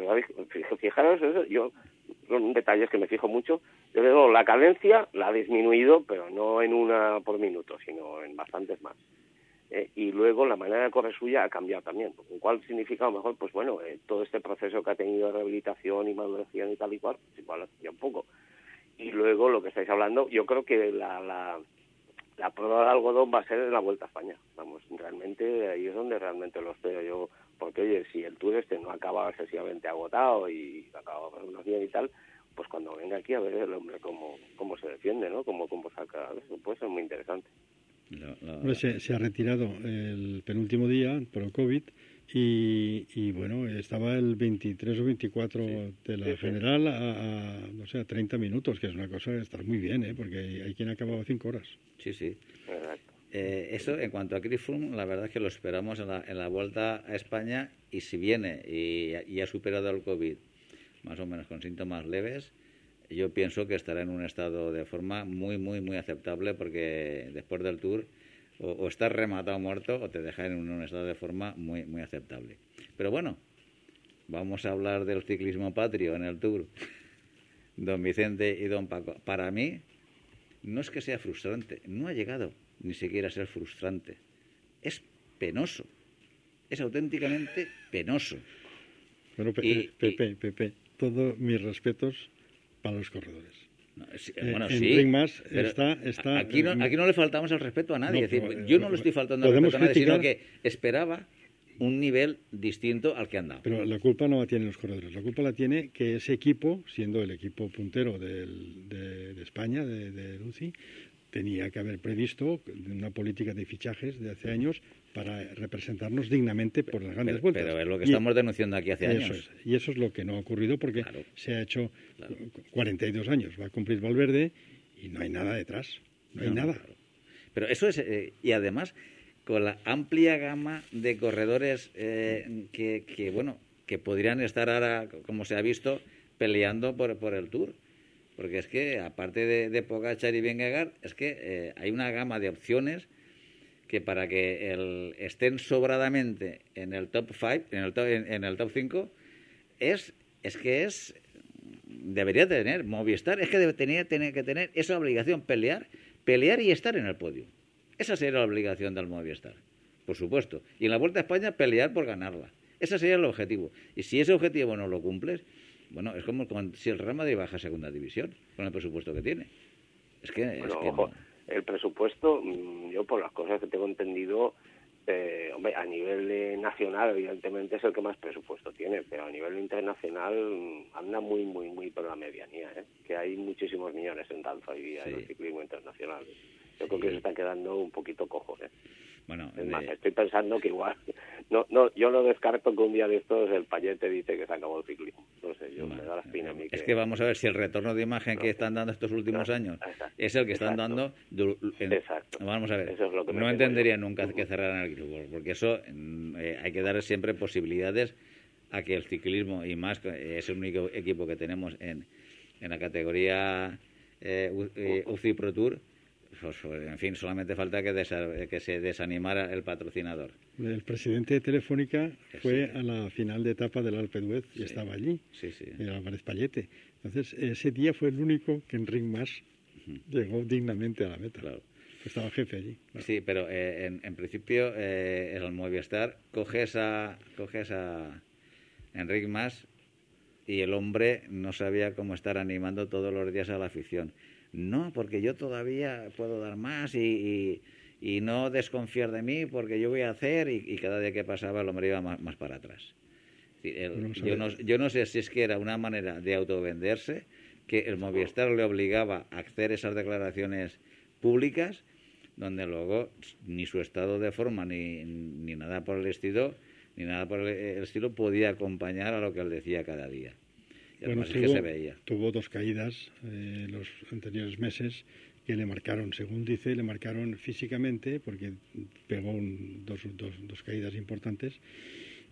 Fijaros, eso, yo son detalles que me fijo mucho. Yo digo, la cadencia la ha disminuido, pero no en una por minuto, sino en bastantes más. Eh, y luego la manera de correr suya ha cambiado también. Con cuál significa a lo mejor, pues bueno, eh, todo este proceso que ha tenido de rehabilitación y maduración y tal y cual, pues igual ya un poco. Y luego lo que estáis hablando, yo creo que la, la, la prueba de algodón va a ser en la Vuelta a España. Vamos, realmente ahí es donde realmente lo espero yo. Porque oye, si el Tour este no acaba excesivamente agotado y acaba más bien y tal, pues cuando venga aquí a ver el hombre cómo, cómo se defiende, ¿no? Cómo, cómo saca, eso puede ser muy interesante. Lo- Hombre, se, se ha retirado el penúltimo día por el COVID y, y, bueno, estaba el 23 o 24 de la Sí, sí. general a, a, no sé, a 30 minutos, que es una cosa que está muy bien, ¿eh? porque hay, hay quien ha acabado a 5 horas. sí, sí. Eh, eso, en cuanto a Chris Froome, la verdad es que lo esperamos en la, en la vuelta a España y si viene y, y ha superado el COVID, más o menos con síntomas leves, yo pienso que estará en un estado de forma muy, muy, muy aceptable porque después del Tour o, o estás rematado muerto o te deja en un, un estado de forma muy, muy aceptable. Pero bueno, vamos a hablar del ciclismo patrio en el Tour. Don Vicente y don Paco. Para mí, no es que sea frustrante, no ha llegado ni siquiera a ser frustrante. Es penoso, es auténticamente penoso. Bueno, Pe- Y- Pepe, Pepe, todos mis respetos para los corredores. No, sí, Eh, bueno, sí. Pero está- está- aquí, no, aquí no le faltamos el respeto a nadie. No, es decir, pero, yo eh, no le estoy faltando podemos respeto a nadie, sino que esperaba un nivel distinto al que han dado. Pero la culpa no la tienen los corredores, la culpa la tiene que ese equipo, siendo el equipo puntero del- de, de España, de, de Lucy, tenía que haber previsto una política de fichajes de hace años para representarnos dignamente por las grandes pero, vueltas. pero es lo que Y- estamos denunciando aquí hace años. es. Y eso es lo que no ha ocurrido porque Claro. se ha hecho Claro. 42 años, va a cumplir Valverde y no hay nada detrás, no hay nada. claro. Pero eso es, eh, y además, con la amplia gama de corredores eh, que, que, bueno, que podrían estar ahora, como se ha visto, peleando por, por el Tour. Porque es que, aparte de, de Pogacar y Vingegaard, es que eh, hay una gama de opciones que para que el, estén sobradamente en el top 5, en el top, en, el top 5, es, es que es debería tener Movistar, es que debe tener, tener que tener esa obligación, pelear, pelear y estar en el podio. Esa sería la obligación del Movistar, por supuesto. Y en la Vuelta a España, pelear por ganarla. Ese sería el objetivo. Y si ese objetivo no lo cumples, bueno, es como cuando- si el Real Madrid baja a segunda división, con el presupuesto que tiene. Es que, es Bueno, que ojo, no. el presupuesto, mm, yo por las cosas que tengo entendido, eh, hombre, a nivel nacional, evidentemente es el que más presupuesto tiene, pero a nivel internacional mm, anda muy, muy, muy por la medianía, ¿eh? que hay muchísimos millones en danza hoy día en Sí. el ciclismo internacional. Yo creo que se están quedando un poquito cojos. ¿eh? Bueno, Es más, de- estoy pensando que igual, no, no, yo no descarto que un día de estos el payete dice que se acabó el ciclismo. No sé, yo me da la espina a mí Es que vamos a ver si el retorno de imagen que están dando estos últimos años exacto, es el que están exacto. dando. en- Exacto. Vamos a ver, Eso es lo que me no entendería yo. nunca que cerraran el grupo, porque eso mm, eh, hay que dar siempre posibilidades a que el ciclismo, y más, es el único equipo que tenemos en, en la categoría eh, U- eh, UCI Pro Tour, en fin, solamente falta que, desa- que se desanimara el patrocinador. El presidente de Telefónica fue Sí. a la final de etapa del Alpe d'Huez y Sí. estaba allí, Sí, sí. el Álvarez Payete. Entonces, ese día fue el único que en Ringmas llegó dignamente a la meta. Claro. Estaba jefe allí. claro. Sí, pero eh, en, en principio eh, el Movistar coge esa, coge esa Enric Mas y el hombre no sabía cómo estar animando todos los días a la afición. No, porque yo todavía puedo dar más y, y- y no desconfiar de mí porque yo voy a hacer y, y cada día que pasaba el hombre iba más, más para atrás. Sí, el- No yo, no, yo no sé si es que era una manera de autovenderse que el Movistar le obligaba a hacer esas declaraciones públicas, donde luego ni su estado de forma ni, ni nada por el estilo ni nada por el estilo podía acompañar a lo que él decía cada día. Y Bueno, tuvo, que se veía. tuvo dos caídas eh, los anteriores meses que le marcaron, según dice, le marcaron físicamente porque pegó un- dos, dos- dos caídas importantes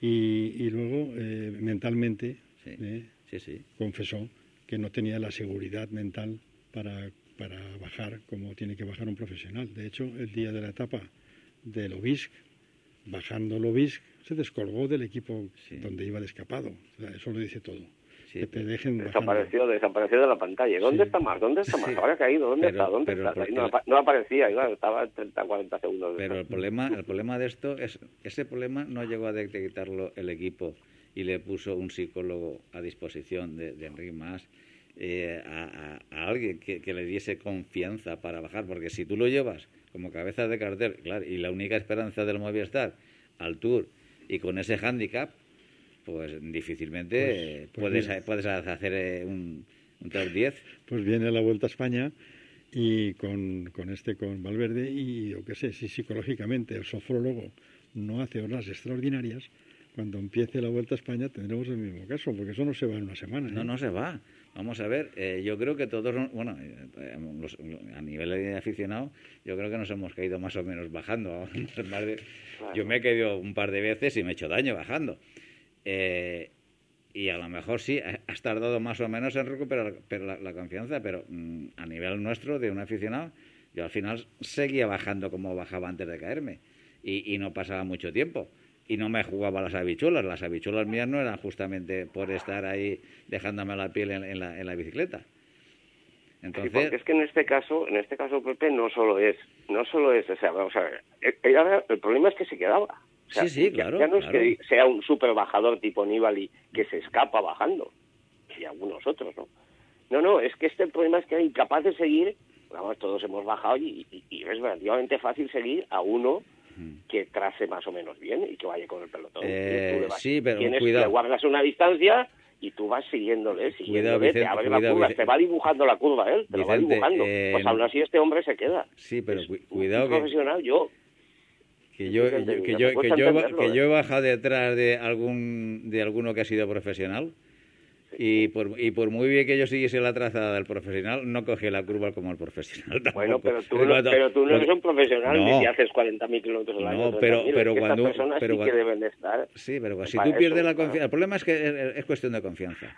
y, y luego eh, mentalmente Sí. eh, Sí, sí. confesó que no tenía la seguridad mental para, para bajar como tiene que bajar un profesional. De hecho, el día de la etapa del Obisc, bajando el Obisc, se descolgó del equipo donde iba de escapado. O sea, eso lo dice todo. Sí, que te dejen bajando. Desapareció, desapareció de la pantalla. ¿Dónde Sí. está más? ¿Dónde está más? Ahora ha caído. ¿Dónde Pero- está? ¿Dónde pero está? Ahí no, no aparecía, igual, estaba 30, 40 segundos. Pero el problema, el problema de esto es, ese problema no llegó a detectarlo el equipo y le puso un psicólogo a disposición de, de Enrique Mas eh, a, a- a alguien que, que le diese confianza para bajar, porque si tú lo llevas como cabeza de cartel, claro, y la única esperanza del Movistar al Tour y con ese hándicap, pues difícilmente Pues- pues puedes, puedes hacer eh, un, un top 10. Pues viene la Vuelta a España y con, con este, con Valverde, y yo qué sé, si psicológicamente el sofrólogo no hace horas extraordinarias, cuando empiece la Vuelta a España tendremos el mismo caso, porque eso no se va en una semana. No, ¿eh? no se va. Vamos a ver, eh, yo creo que todos, bueno, eh, los- a nivel de aficionado, yo creo que nos hemos caído más o menos bajando. <laughs> Yo me he caído un par de veces y me he hecho daño bajando. Eh, y a lo mejor sí, ha- has tardado más o menos en recuperar la, confianza, pero mm, a nivel nuestro, de un aficionado, yo al final seguía bajando como bajaba antes de caerme. Y, no pasaba mucho tiempo. Y no me jugaba las habichuelas. Las habichuelas mías no eran justamente por estar ahí dejándome la piel en, la, en la bicicleta. Entonces, es que en este caso, en este caso Pepe no solo es, no solo es, o sea, vamos a ver, eh, eh, el problema es que se quedaba. O sea, Sí, sí, claro, Ya no es claro. que sea un super bajador tipo Nibali que se escapa bajando, y algunos otros, ¿no? No, no, es que este problema es que es incapaz de seguir, vamos, todos hemos bajado y, y- y es relativamente fácil seguir a uno que trace más o menos bien y que vaya con el pelotón. Eh, vas- sí, pero tienes- cuidado. Le guardas una distancia y tú vas siguiéndole, siguiéndole, te Vicente, abre cuidado, la curva, Vicente. te va dibujando la curva él, te lo va Vicente, dibujando. eh, pues aún así este hombre se queda. sí, pero Es cu- cuidado un que, profesional, yo. Que yo, Vicente, yo- que me yo, que yo, que ¿eh? yo he bajado detrás de algún de alguno que ha sido profesional y por, y por muy bien que yo siguiese la trazada del profesional, no cogí la curva como el profesional. <laughs> Bueno, pero tú, no, pero tú no eres un profesional No. ni si haces 40.000 kilómetros al No, año. pero- 30.000, pero es que cuando- pero sí cuando- que deben de estar. Sí, pero si tú pierdes eso, la confianza... El problema es que es, es cuestión de confianza.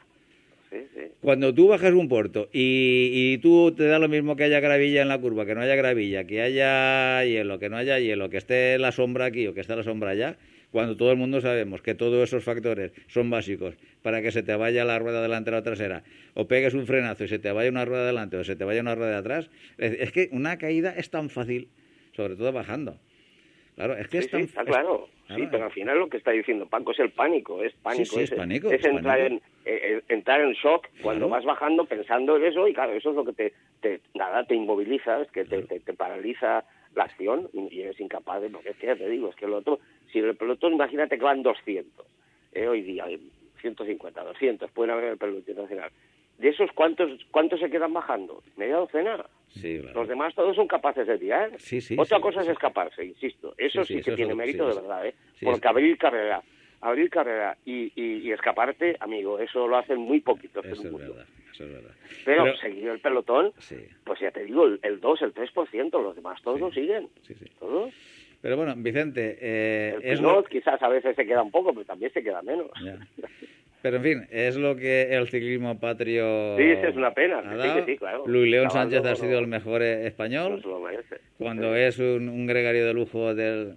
Cuando tú bajas un puerto y, y tú te da lo mismo que haya gravilla en la curva, que no haya gravilla, que haya hielo, que no haya hielo, que esté la sombra aquí o que esté la sombra allá, cuando todo el mundo sabemos que todos esos factores son básicos para que se te vaya la rueda delantera o trasera, o pegues un frenazo y se te vaya una rueda delante o se te vaya una rueda de atrás, es que una caída es tan fácil, sobre todo bajando. Claro, es que Sí, está es- claro. Sí, pero al final lo que está diciendo Paco es el pánico, es pánico. Sí, es pánico, Es es entrar, pánico. En, eh, eh, entrar en shock cuando vas bajando pensando en eso y claro, eso es lo que te, te nada, te inmoviliza, es que te, te, te paraliza la acción y eres incapaz de, porque es que te digo, es que el otro, si el pelotón, imagínate que van 200, eh, hoy día, eh, 150, 200, pueden haber el pelotón nacional. De esos, ¿cuántos, ¿cuántos se quedan bajando? Media docena. Sí, claro. Los demás todos son capaces de tirar. Sí, sí, Otra cosa es escaparse, insisto. Eso Sí, que eso tiene es- mérito de verdad, ¿eh? Porque abrir carrera, abrir carrera y, y, y escaparte, amigo, eso lo hacen muy poquitos Eso es verdad, eso es verdad. Pero, Pero- seguir el pelotón, Sí. pues ya te digo, el, el 2, el 3%, los demás todos lo siguen. Sí, sí. Todos. Pero bueno, Vicente, eh, El es Pinot lo- quizás a veces se queda un poco, pero también se queda menos. Ya. <laughs> Pero en fin, es lo que el ciclismo patrio Sí, es una pena, sí, sí, claro. Luis León Sánchez ha sido el mejor español. Cuando es un, un gregario de lujo del...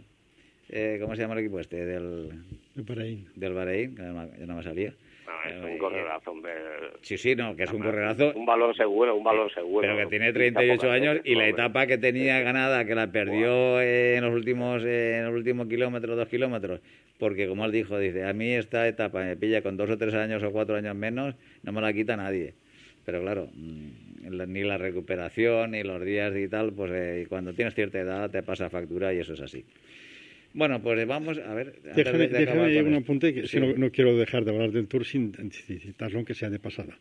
eh, ¿Cómo se llama el equipo este? Del, de Bahrein. del Bahrein, que ya no me salía. No, es un correlazo, hombre. Sí, sí, no, que es un correlazo. Un balón seguro, un balón seguro. Pero que tiene Quita 38 pocas años y la etapa que tenía ganada, que la perdió en los últimos eh, en los últimos kilómetros, dos kilómetros, porque como él dijo, dice, a mí esta etapa me pilla con dos o tres años o cuatro años menos, no me la quita nadie. Pero claro, mm, ni la recuperación, ni los días y tal, pues eh, cuando tienes cierta edad te pasa factura y eso es así. Bueno, pues vamos a ver. Déjame, de- déjame un apunte, que Sí. no, no quiero dejar de hablar del Tour sin citarlo, aunque sea de pasada.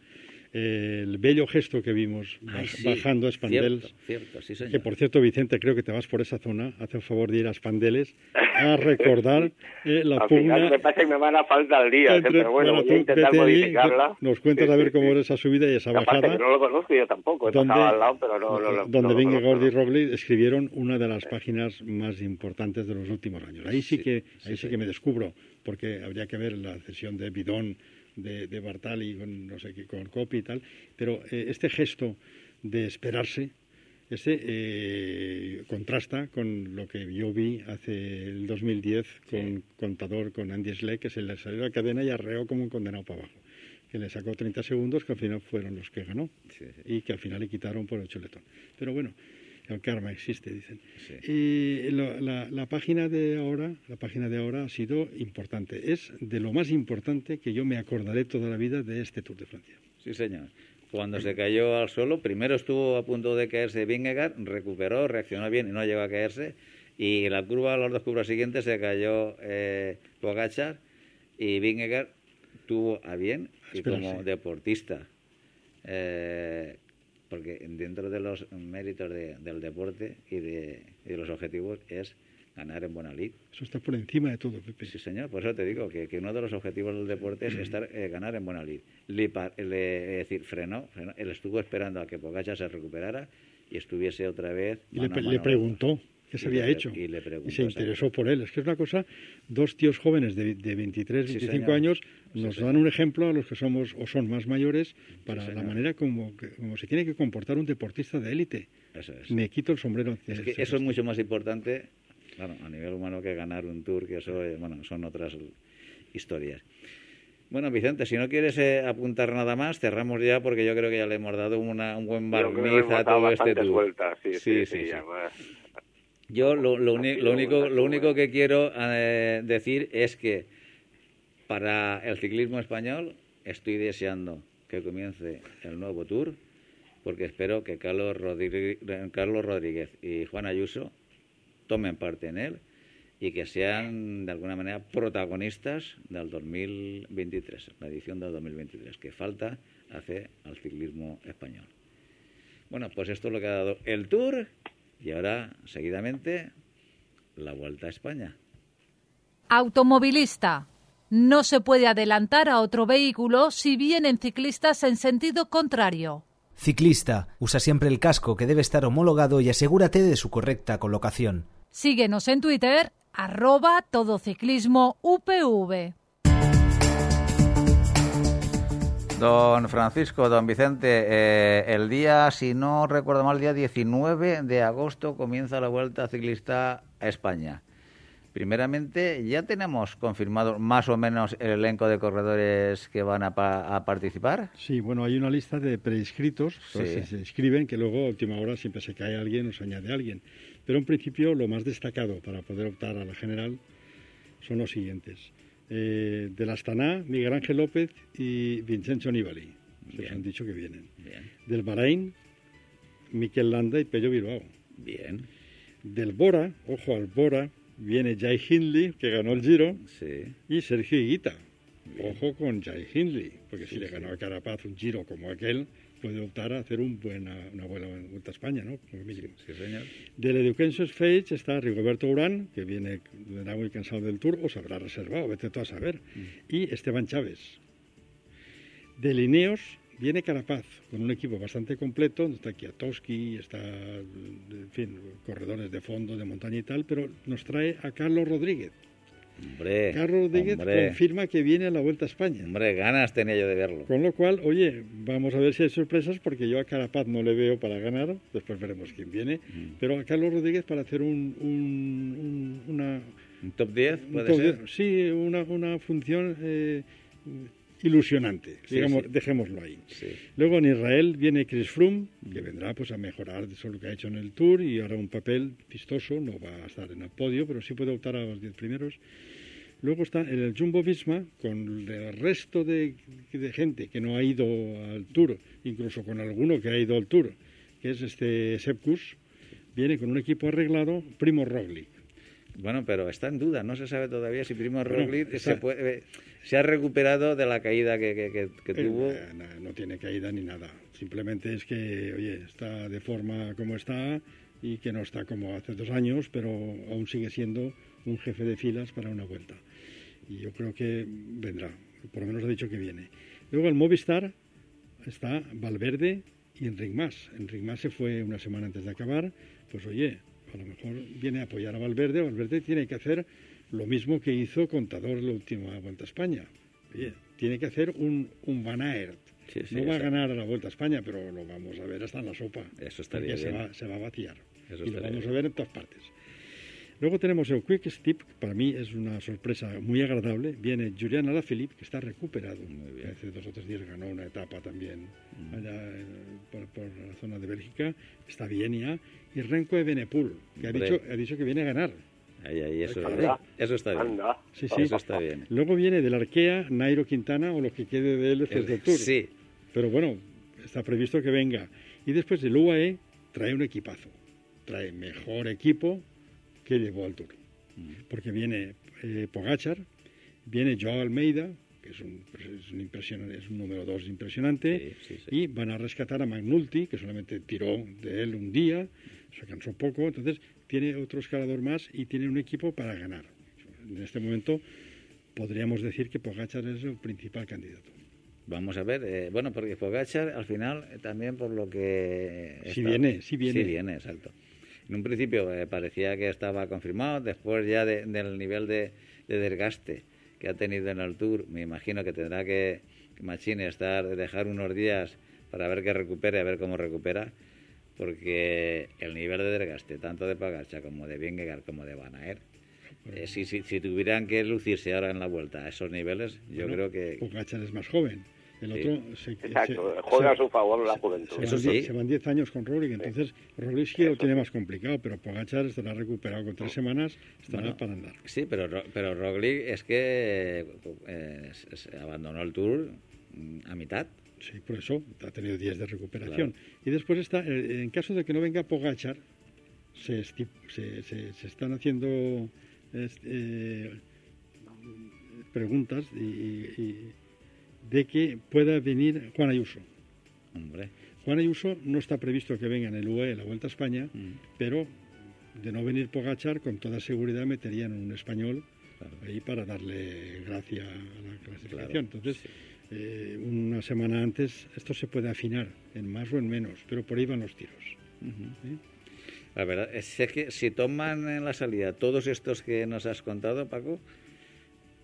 El bello gesto que vimos Ay, sí, bajando a Spandels. Cierto, cierto, sí, señor. Que por cierto, Vicente, creo que te vas por esa zona. Hace el favor de ir a Spandeles a recordar eh, la <laughs> Al pugna. final me pasa que me van a falta el día, entre- pero bueno, voy tú a intentar vete allí, modificarla. nos cuentas Sí, a ver cómo sí. era esa subida y esa aparte bajada. que no lo conozco yo tampoco, donde, al lado, pero no, no, no, donde no lo Vingegaard y. Roglic escribieron una de las páginas más importantes de los últimos años. Ahí sí, Sí, que sí, ahí sí, sí. que me descubro, porque habría que ver la cesión de Bidón de, de Bartali con no sé qué, con Coppi y tal, pero eh, este gesto de esperarse ese eh, contrasta con lo que yo vi hace el 2010 con Contador, con Andy Schleck, que se le salió la cadena y arreó como un condenado para abajo. Que le sacó 30 segundos, que al final fueron los que ganó. Sí, sí. Y que al final le quitaron por el chuletón. Pero bueno, el karma existe, dicen. Sí. Y lo- la, la página de ahora, la página de ahora ha sido importante. Es de lo más importante que yo me acordaré toda la vida de este Tour de Francia. Sí, señor. Cuando se cayó al suelo, primero estuvo a punto de caerse Vingegaard, recuperó, reaccionó bien y no llegó a caerse. Y en la curva, las dos curvas siguientes, se cayó eh, Pogacar y Vingegaard tuvo a bien y como deportista. eh, porque dentro de los méritos de- del deporte y de, y de los objetivos es ganar en buena lid. Eso está por encima de todo, Pepe. Sí, señor, por eso te digo que, que uno de los objetivos del deporte es estar, eh, ganar en buena lid. Le, le- es decir, frenó, frenó, él estuvo esperando a que Pogacar se recuperara y estuviese otra vez. Y le, mano le mano. Se Y había le- hecho. y le preguntó, se interesó por él. Es que es una cosa, dos tíos jóvenes de, de 23, Sí, 25 señor. años nos dan un ejemplo a los que somos o son más mayores para la manera como, como se tiene que comportar un deportista de élite. Eso es. Me quito el sombrero. Es que eso es mucho más importante, claro, a nivel humano que ganar un tour, que eso, eh, bueno, son otras historias. Bueno, Vicente, si no quieres eh, apuntar nada más, cerramos ya porque yo creo que ya le hemos dado una, un buen barniz a todo este tour. vueltas, sí, sí, sí, sí, sí. además. Yo lo, único, lo único suerte. que quiero eh, decir es que para el ciclismo español estoy deseando que comience el nuevo tour porque espero que Carlos Rodríguez, Carlos Rodríguez y Juan Ayuso tomen parte en él y que sean de alguna manera protagonistas del 2023, la edición del 2023, que falta hace al ciclismo español. Bueno, pues esto es lo que ha dado el Tour y ahora, seguidamente, la Vuelta a España. Automovilista. No se puede adelantar a otro vehículo si vienen ciclistas en sentido contrario. Ciclista, usa siempre el casco que debe estar homologado y asegúrate de su correcta colocación. Síguenos en Twitter, arroba todociclismo UPV. Don Francisco, don Vicente, eh, el día, si no recuerdo mal, el día 19 de agosto comienza la Vuelta Ciclista a España. Primeramente, ya tenemos confirmado más o menos el elenco de corredores que van a, pa- a participar. Sí, bueno, hay una lista de preinscritos, Sí. se, se inscriben, que luego a última hora siempre se cae alguien o se añade alguien. Pero en principio lo más destacado para poder optar a la general son los siguientes. Eh, del Astana, Miguel Ángel López y Vincenzo Nibali. Se han dicho que vienen. Bien, Del Bahrein, Miquel Landa y Pello Bilbao. bien, Del Bora, ojo al Bora, viene Jai Hindley, que ganó el Giro, sí, y Sergio Higuita. Bien. Ojo con Jai Hindley, porque Sí, si le ganó a Carapaz un Giro como aquel, puede optar a hacer un buena, una buena vuelta a España, ¿no? Como mínimo. sí, señor. Del Education Fage está Rigoberto Urán, que viene vendrá muy cansado del Tour, o se habrá reservado, vete tú a saber. Y Esteban Chávez. De Lineos viene Carapaz, con un equipo bastante completo, donde está Kiatowski, está, en fin, corredores de fondo, de montaña y tal, pero nos trae a Carlos Rodríguez. Hombre, Carlos Rodríguez hombre, confirma que viene a la Vuelta a España. hombre, ganas tenía yo de verlo. Con lo cual, oye, vamos a ver si hay sorpresas, porque yo a Carapaz no le veo para ganar, después veremos quién viene, Mm. pero a Carlos Rodríguez para hacer un, un- un- una, ¿Un top 10 un puede top ser? sí, una, una función eh, ilusionante, Sí, digamos, sí. dejémoslo ahí. Sí, Luego en Israel viene Chris Froome, que vendrá pues a mejorar de eso lo que ha hecho en el Tour y hará un papel vistoso, no va a estar en el podio, pero sí puede optar a los 10 primeros. Luego está en el Jumbo Visma, con el resto de, de gente que no ha ido al Tour, incluso con alguno que ha ido al Tour, que es este Sepkus, viene con un equipo arreglado, Primo Roglic. Bueno, pero está en duda, no se sabe todavía si Primo Roglic se, puede- se ha recuperado de la caída que, que- que- que Eh, tuvo. eh, no, no tiene caída ni nada. Simplemente es que, oye, está de forma como está y que no está como hace dos años, pero aún sigue siendo un jefe de filas para una vuelta. Y yo creo que vendrá, por lo menos ha dicho que viene. Luego el Movistar está Valverde y Enric Mas. Enric Mas se fue una semana antes de acabar, pues oye, a lo mejor viene a apoyar a Valverde. Valverde tiene que hacer lo mismo que hizo Contador en la última Vuelta a España. Oye, tiene que hacer un, un Van Aert. Sí, sí, no va a ganar la Vuelta a España, pero lo vamos a ver hasta en la sopa. Eso estaría porque se bien. va, se va a vaciar. Eso y lo vamos bien. a ver en todas partes. Luego tenemos el Quick Step, que para mí es una sorpresa muy agradable. Viene Julián Alaphilippe, que está recuperado. Bien. Hace dos o tres días ganó una etapa también allá eh, por, por la zona de Bélgica. Está bien ya. Y Renko de Benepul, que ha dicho, ha dicho que viene a ganar. Ahí, ahí, eso, Anda. eso está bien. Anda. Sí, sí. Eso está bien. Luego viene del Arkea Nairo Quintana o lo que quede de él después del Tour. Sí, Pero bueno, está previsto que venga. Y después del UAE trae un equipazo. Trae mejor equipo que llevó al Tour. Porque viene eh, Pogachar, viene Joao Almeida, que es un, es un, impresionante, es un número dos impresionante, Sí, sí, sí. y van a rescatar a Magnulti, que solamente tiró de él un día, se cansó poco, entonces tiene otro escalador más y tiene un equipo para ganar. En este momento podríamos decir que Pogachar es el principal candidato. Vamos a ver, eh, bueno, porque Pogachar al final eh, también por lo que... Sí viene, sí viene. Sí viene, exacto. En un principio eh, parecía que estaba confirmado, después ya de- del nivel de, de desgaste que ha tenido en el Tour, me imagino que tendrá que Machine estar, dejar unos días para ver que recupere, a ver cómo recupera, porque el nivel de desgaste, tanto de Pogachar como de Vingegaard como de Van Aert, eh, si, si, si tuvieran que lucirse ahora en la vuelta a esos niveles, yo Bueno, creo que... Pogacar es más joven. El Sí. otro se, Exacto, se- juega a se- su favor la juventud. se Eso sí. Se van 10 años con Roglic, entonces Roglic sí lo tiene más complicado, pero Pogachar estará recuperado con tres semanas, estará Bueno. para andar. Sí, pero, Ro- pero Roglic es que eh, se- se abandonó el Tour mm, a mitad. Sí, por eso ha tenido días de recuperación. Y después está, eh, en caso de que no venga Pogachar, se, se, se- se están haciendo es- eh, preguntas y- y- y de que pueda venir Juan Ayuso. Hombre, Juan Ayuso no está previsto que venga en el UE la Vuelta a España, Mm. pero de no venir Pogachar, con toda seguridad meterían un español Claro. ahí para darle gracia a la clasificación. Claro, Entonces, sí. Eh, una semana antes, esto se puede afinar en más o en menos, pero por ahí van los tiros. ¿eh? la verdad es que si toman en la salida todos estos que nos has contado, Paco,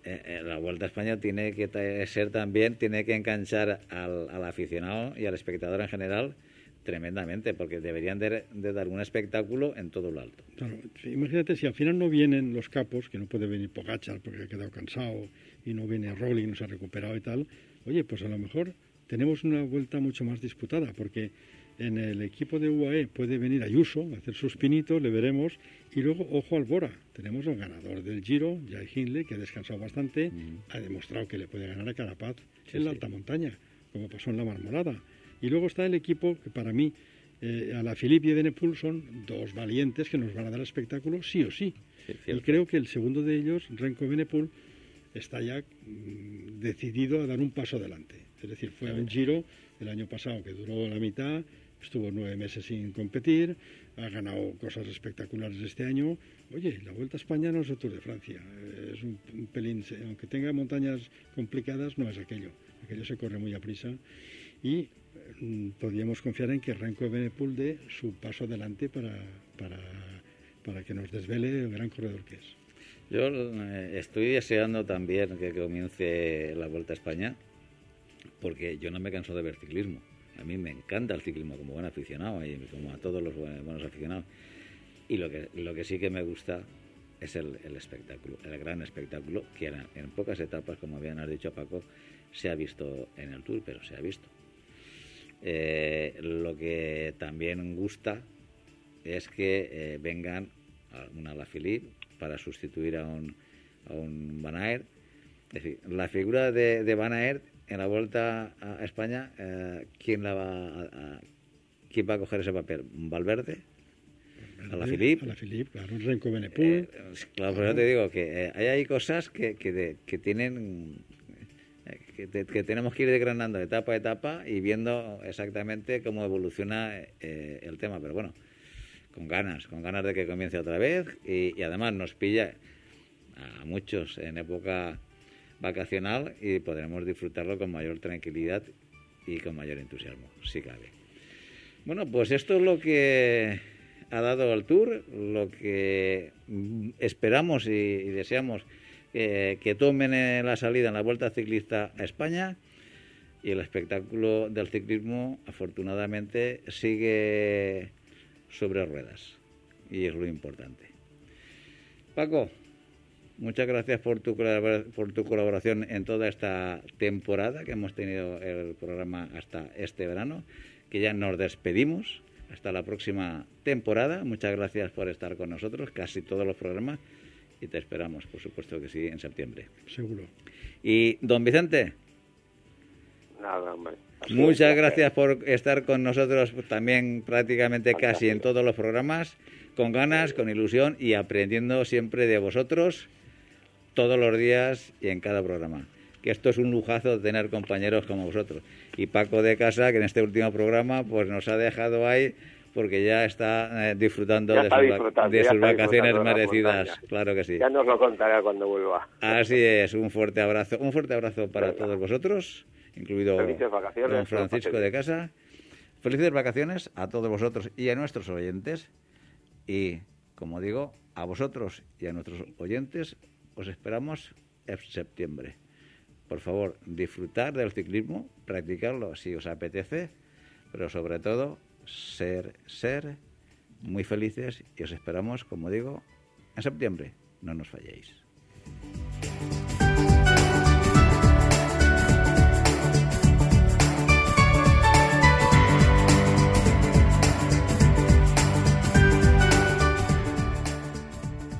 eh, eh, la Vuelta a España tiene que ser también, tiene que enganchar al, al aficionado y al espectador en general tremendamente, porque deberían de, de dar un espectáculo en todo lo alto. Claro, imagínate si al final no vienen los capos, que no puede venir Pogachar porque ha quedado cansado y no viene Rolling, no se ha recuperado y tal, oye, pues a lo mejor tenemos una vuelta mucho más disputada, porque en el equipo de UAE puede venir Ayuso a hacer sus pinitos, le veremos, y luego, ojo al Bora, tenemos al ganador del Giro, Jai Hindley, que ha descansado bastante, ha demostrado que le puede ganar a Carapaz Sí, en la sí. alta montaña, como pasó en la Marmolada. Y luego está el equipo que para mí, eh, a la Philippe y Benepul son dos valientes que nos van a dar espectáculo sí o sí. Sí, y creo que el segundo de ellos, Renko Benepul, está ya mm, decidido a dar un paso adelante. Es decir, fue a un giro el año pasado que duró la mitad, estuvo nueve meses sin competir, ha ganado cosas espectaculares este año. Oye, la Vuelta a España no es el Tour de Francia, eh, es un, un pelín, aunque tenga montañas complicadas, no es aquello. Aquello se corre muy a prisa y mm, podríamos confiar en que Renko Benepul dé su paso adelante para, para, para que nos desvele el gran corredor que es. Yo eh, estoy deseando también que comience la Vuelta a España, porque yo no me canso de ver ciclismo. A mí me encanta el ciclismo como buen aficionado y como a todos los buen- buenos aficionados. Y lo que, lo que sí que me gusta es el, espectáculo, el gran espectáculo que en, pocas etapas, como habían has dicho Paco, se ha visto en el Tour, pero se ha visto. Eh, lo que también gusta es que eh, vengan a un Alaphilippe para sustituir a un, a un Van Aert. Es decir, la figura de, de Van Aert en la vuelta a España, eh, ¿quién la va a, a- quién va a coger ese papel? ¿Valverde? a la Philippe. A la Philippe, claro, un Renko Benepul. Eh, claro, pero yo te digo que eh, hay, hay cosas que, que, de- que tienen eh, que, te- que tenemos que ir desgranando etapa a etapa y viendo exactamente cómo evoluciona eh, el tema. Pero bueno, con ganas, con ganas de que comience otra vez y, además nos pilla a muchos en época vacacional y podremos disfrutarlo con mayor tranquilidad y con mayor entusiasmo, si cabe. Bueno, pues esto es lo que ha dado el Tour, lo que esperamos y, deseamos eh, que tomen en la salida en la Vuelta Ciclista a España y el espectáculo del ciclismo afortunadamente sigue sobre ruedas y es lo importante. Paco, muchas gracias por tu, por tu colaboración en toda esta temporada que hemos tenido el programa hasta este verano, que ya nos despedimos hasta la próxima temporada. Muchas gracias por estar con nosotros, casi todos los programas, y te esperamos, por supuesto que sí, en septiembre. Seguro. Y don Vicente, Nada, hombre. Muchas gracias por estar con nosotros también prácticamente casi en todos los programas, con ganas, con ilusión y aprendiendo siempre de vosotros todos los días y en cada programa. Que esto es un lujazo tener compañeros como vosotros. Y Paco de Casa, que en este último programa pues nos ha dejado ahí porque ya está eh, disfrutando, Ya de, está sus, de sus vacaciones merecidas. Claro que sí. Ya nos lo contará cuando vuelva. Así es, un fuerte abrazo, un fuerte abrazo para Venga. todos vosotros, incluido Felices vacaciones, don Francisco de casa. Felices vacaciones a todos vosotros y a nuestros oyentes. Y, como digo, a vosotros y a nuestros oyentes os esperamos en septiembre. Por favor, disfrutar del ciclismo, practicarlo si os apetece, pero sobre todo ser, ser muy felices y os esperamos, como digo, en septiembre. No nos falléis.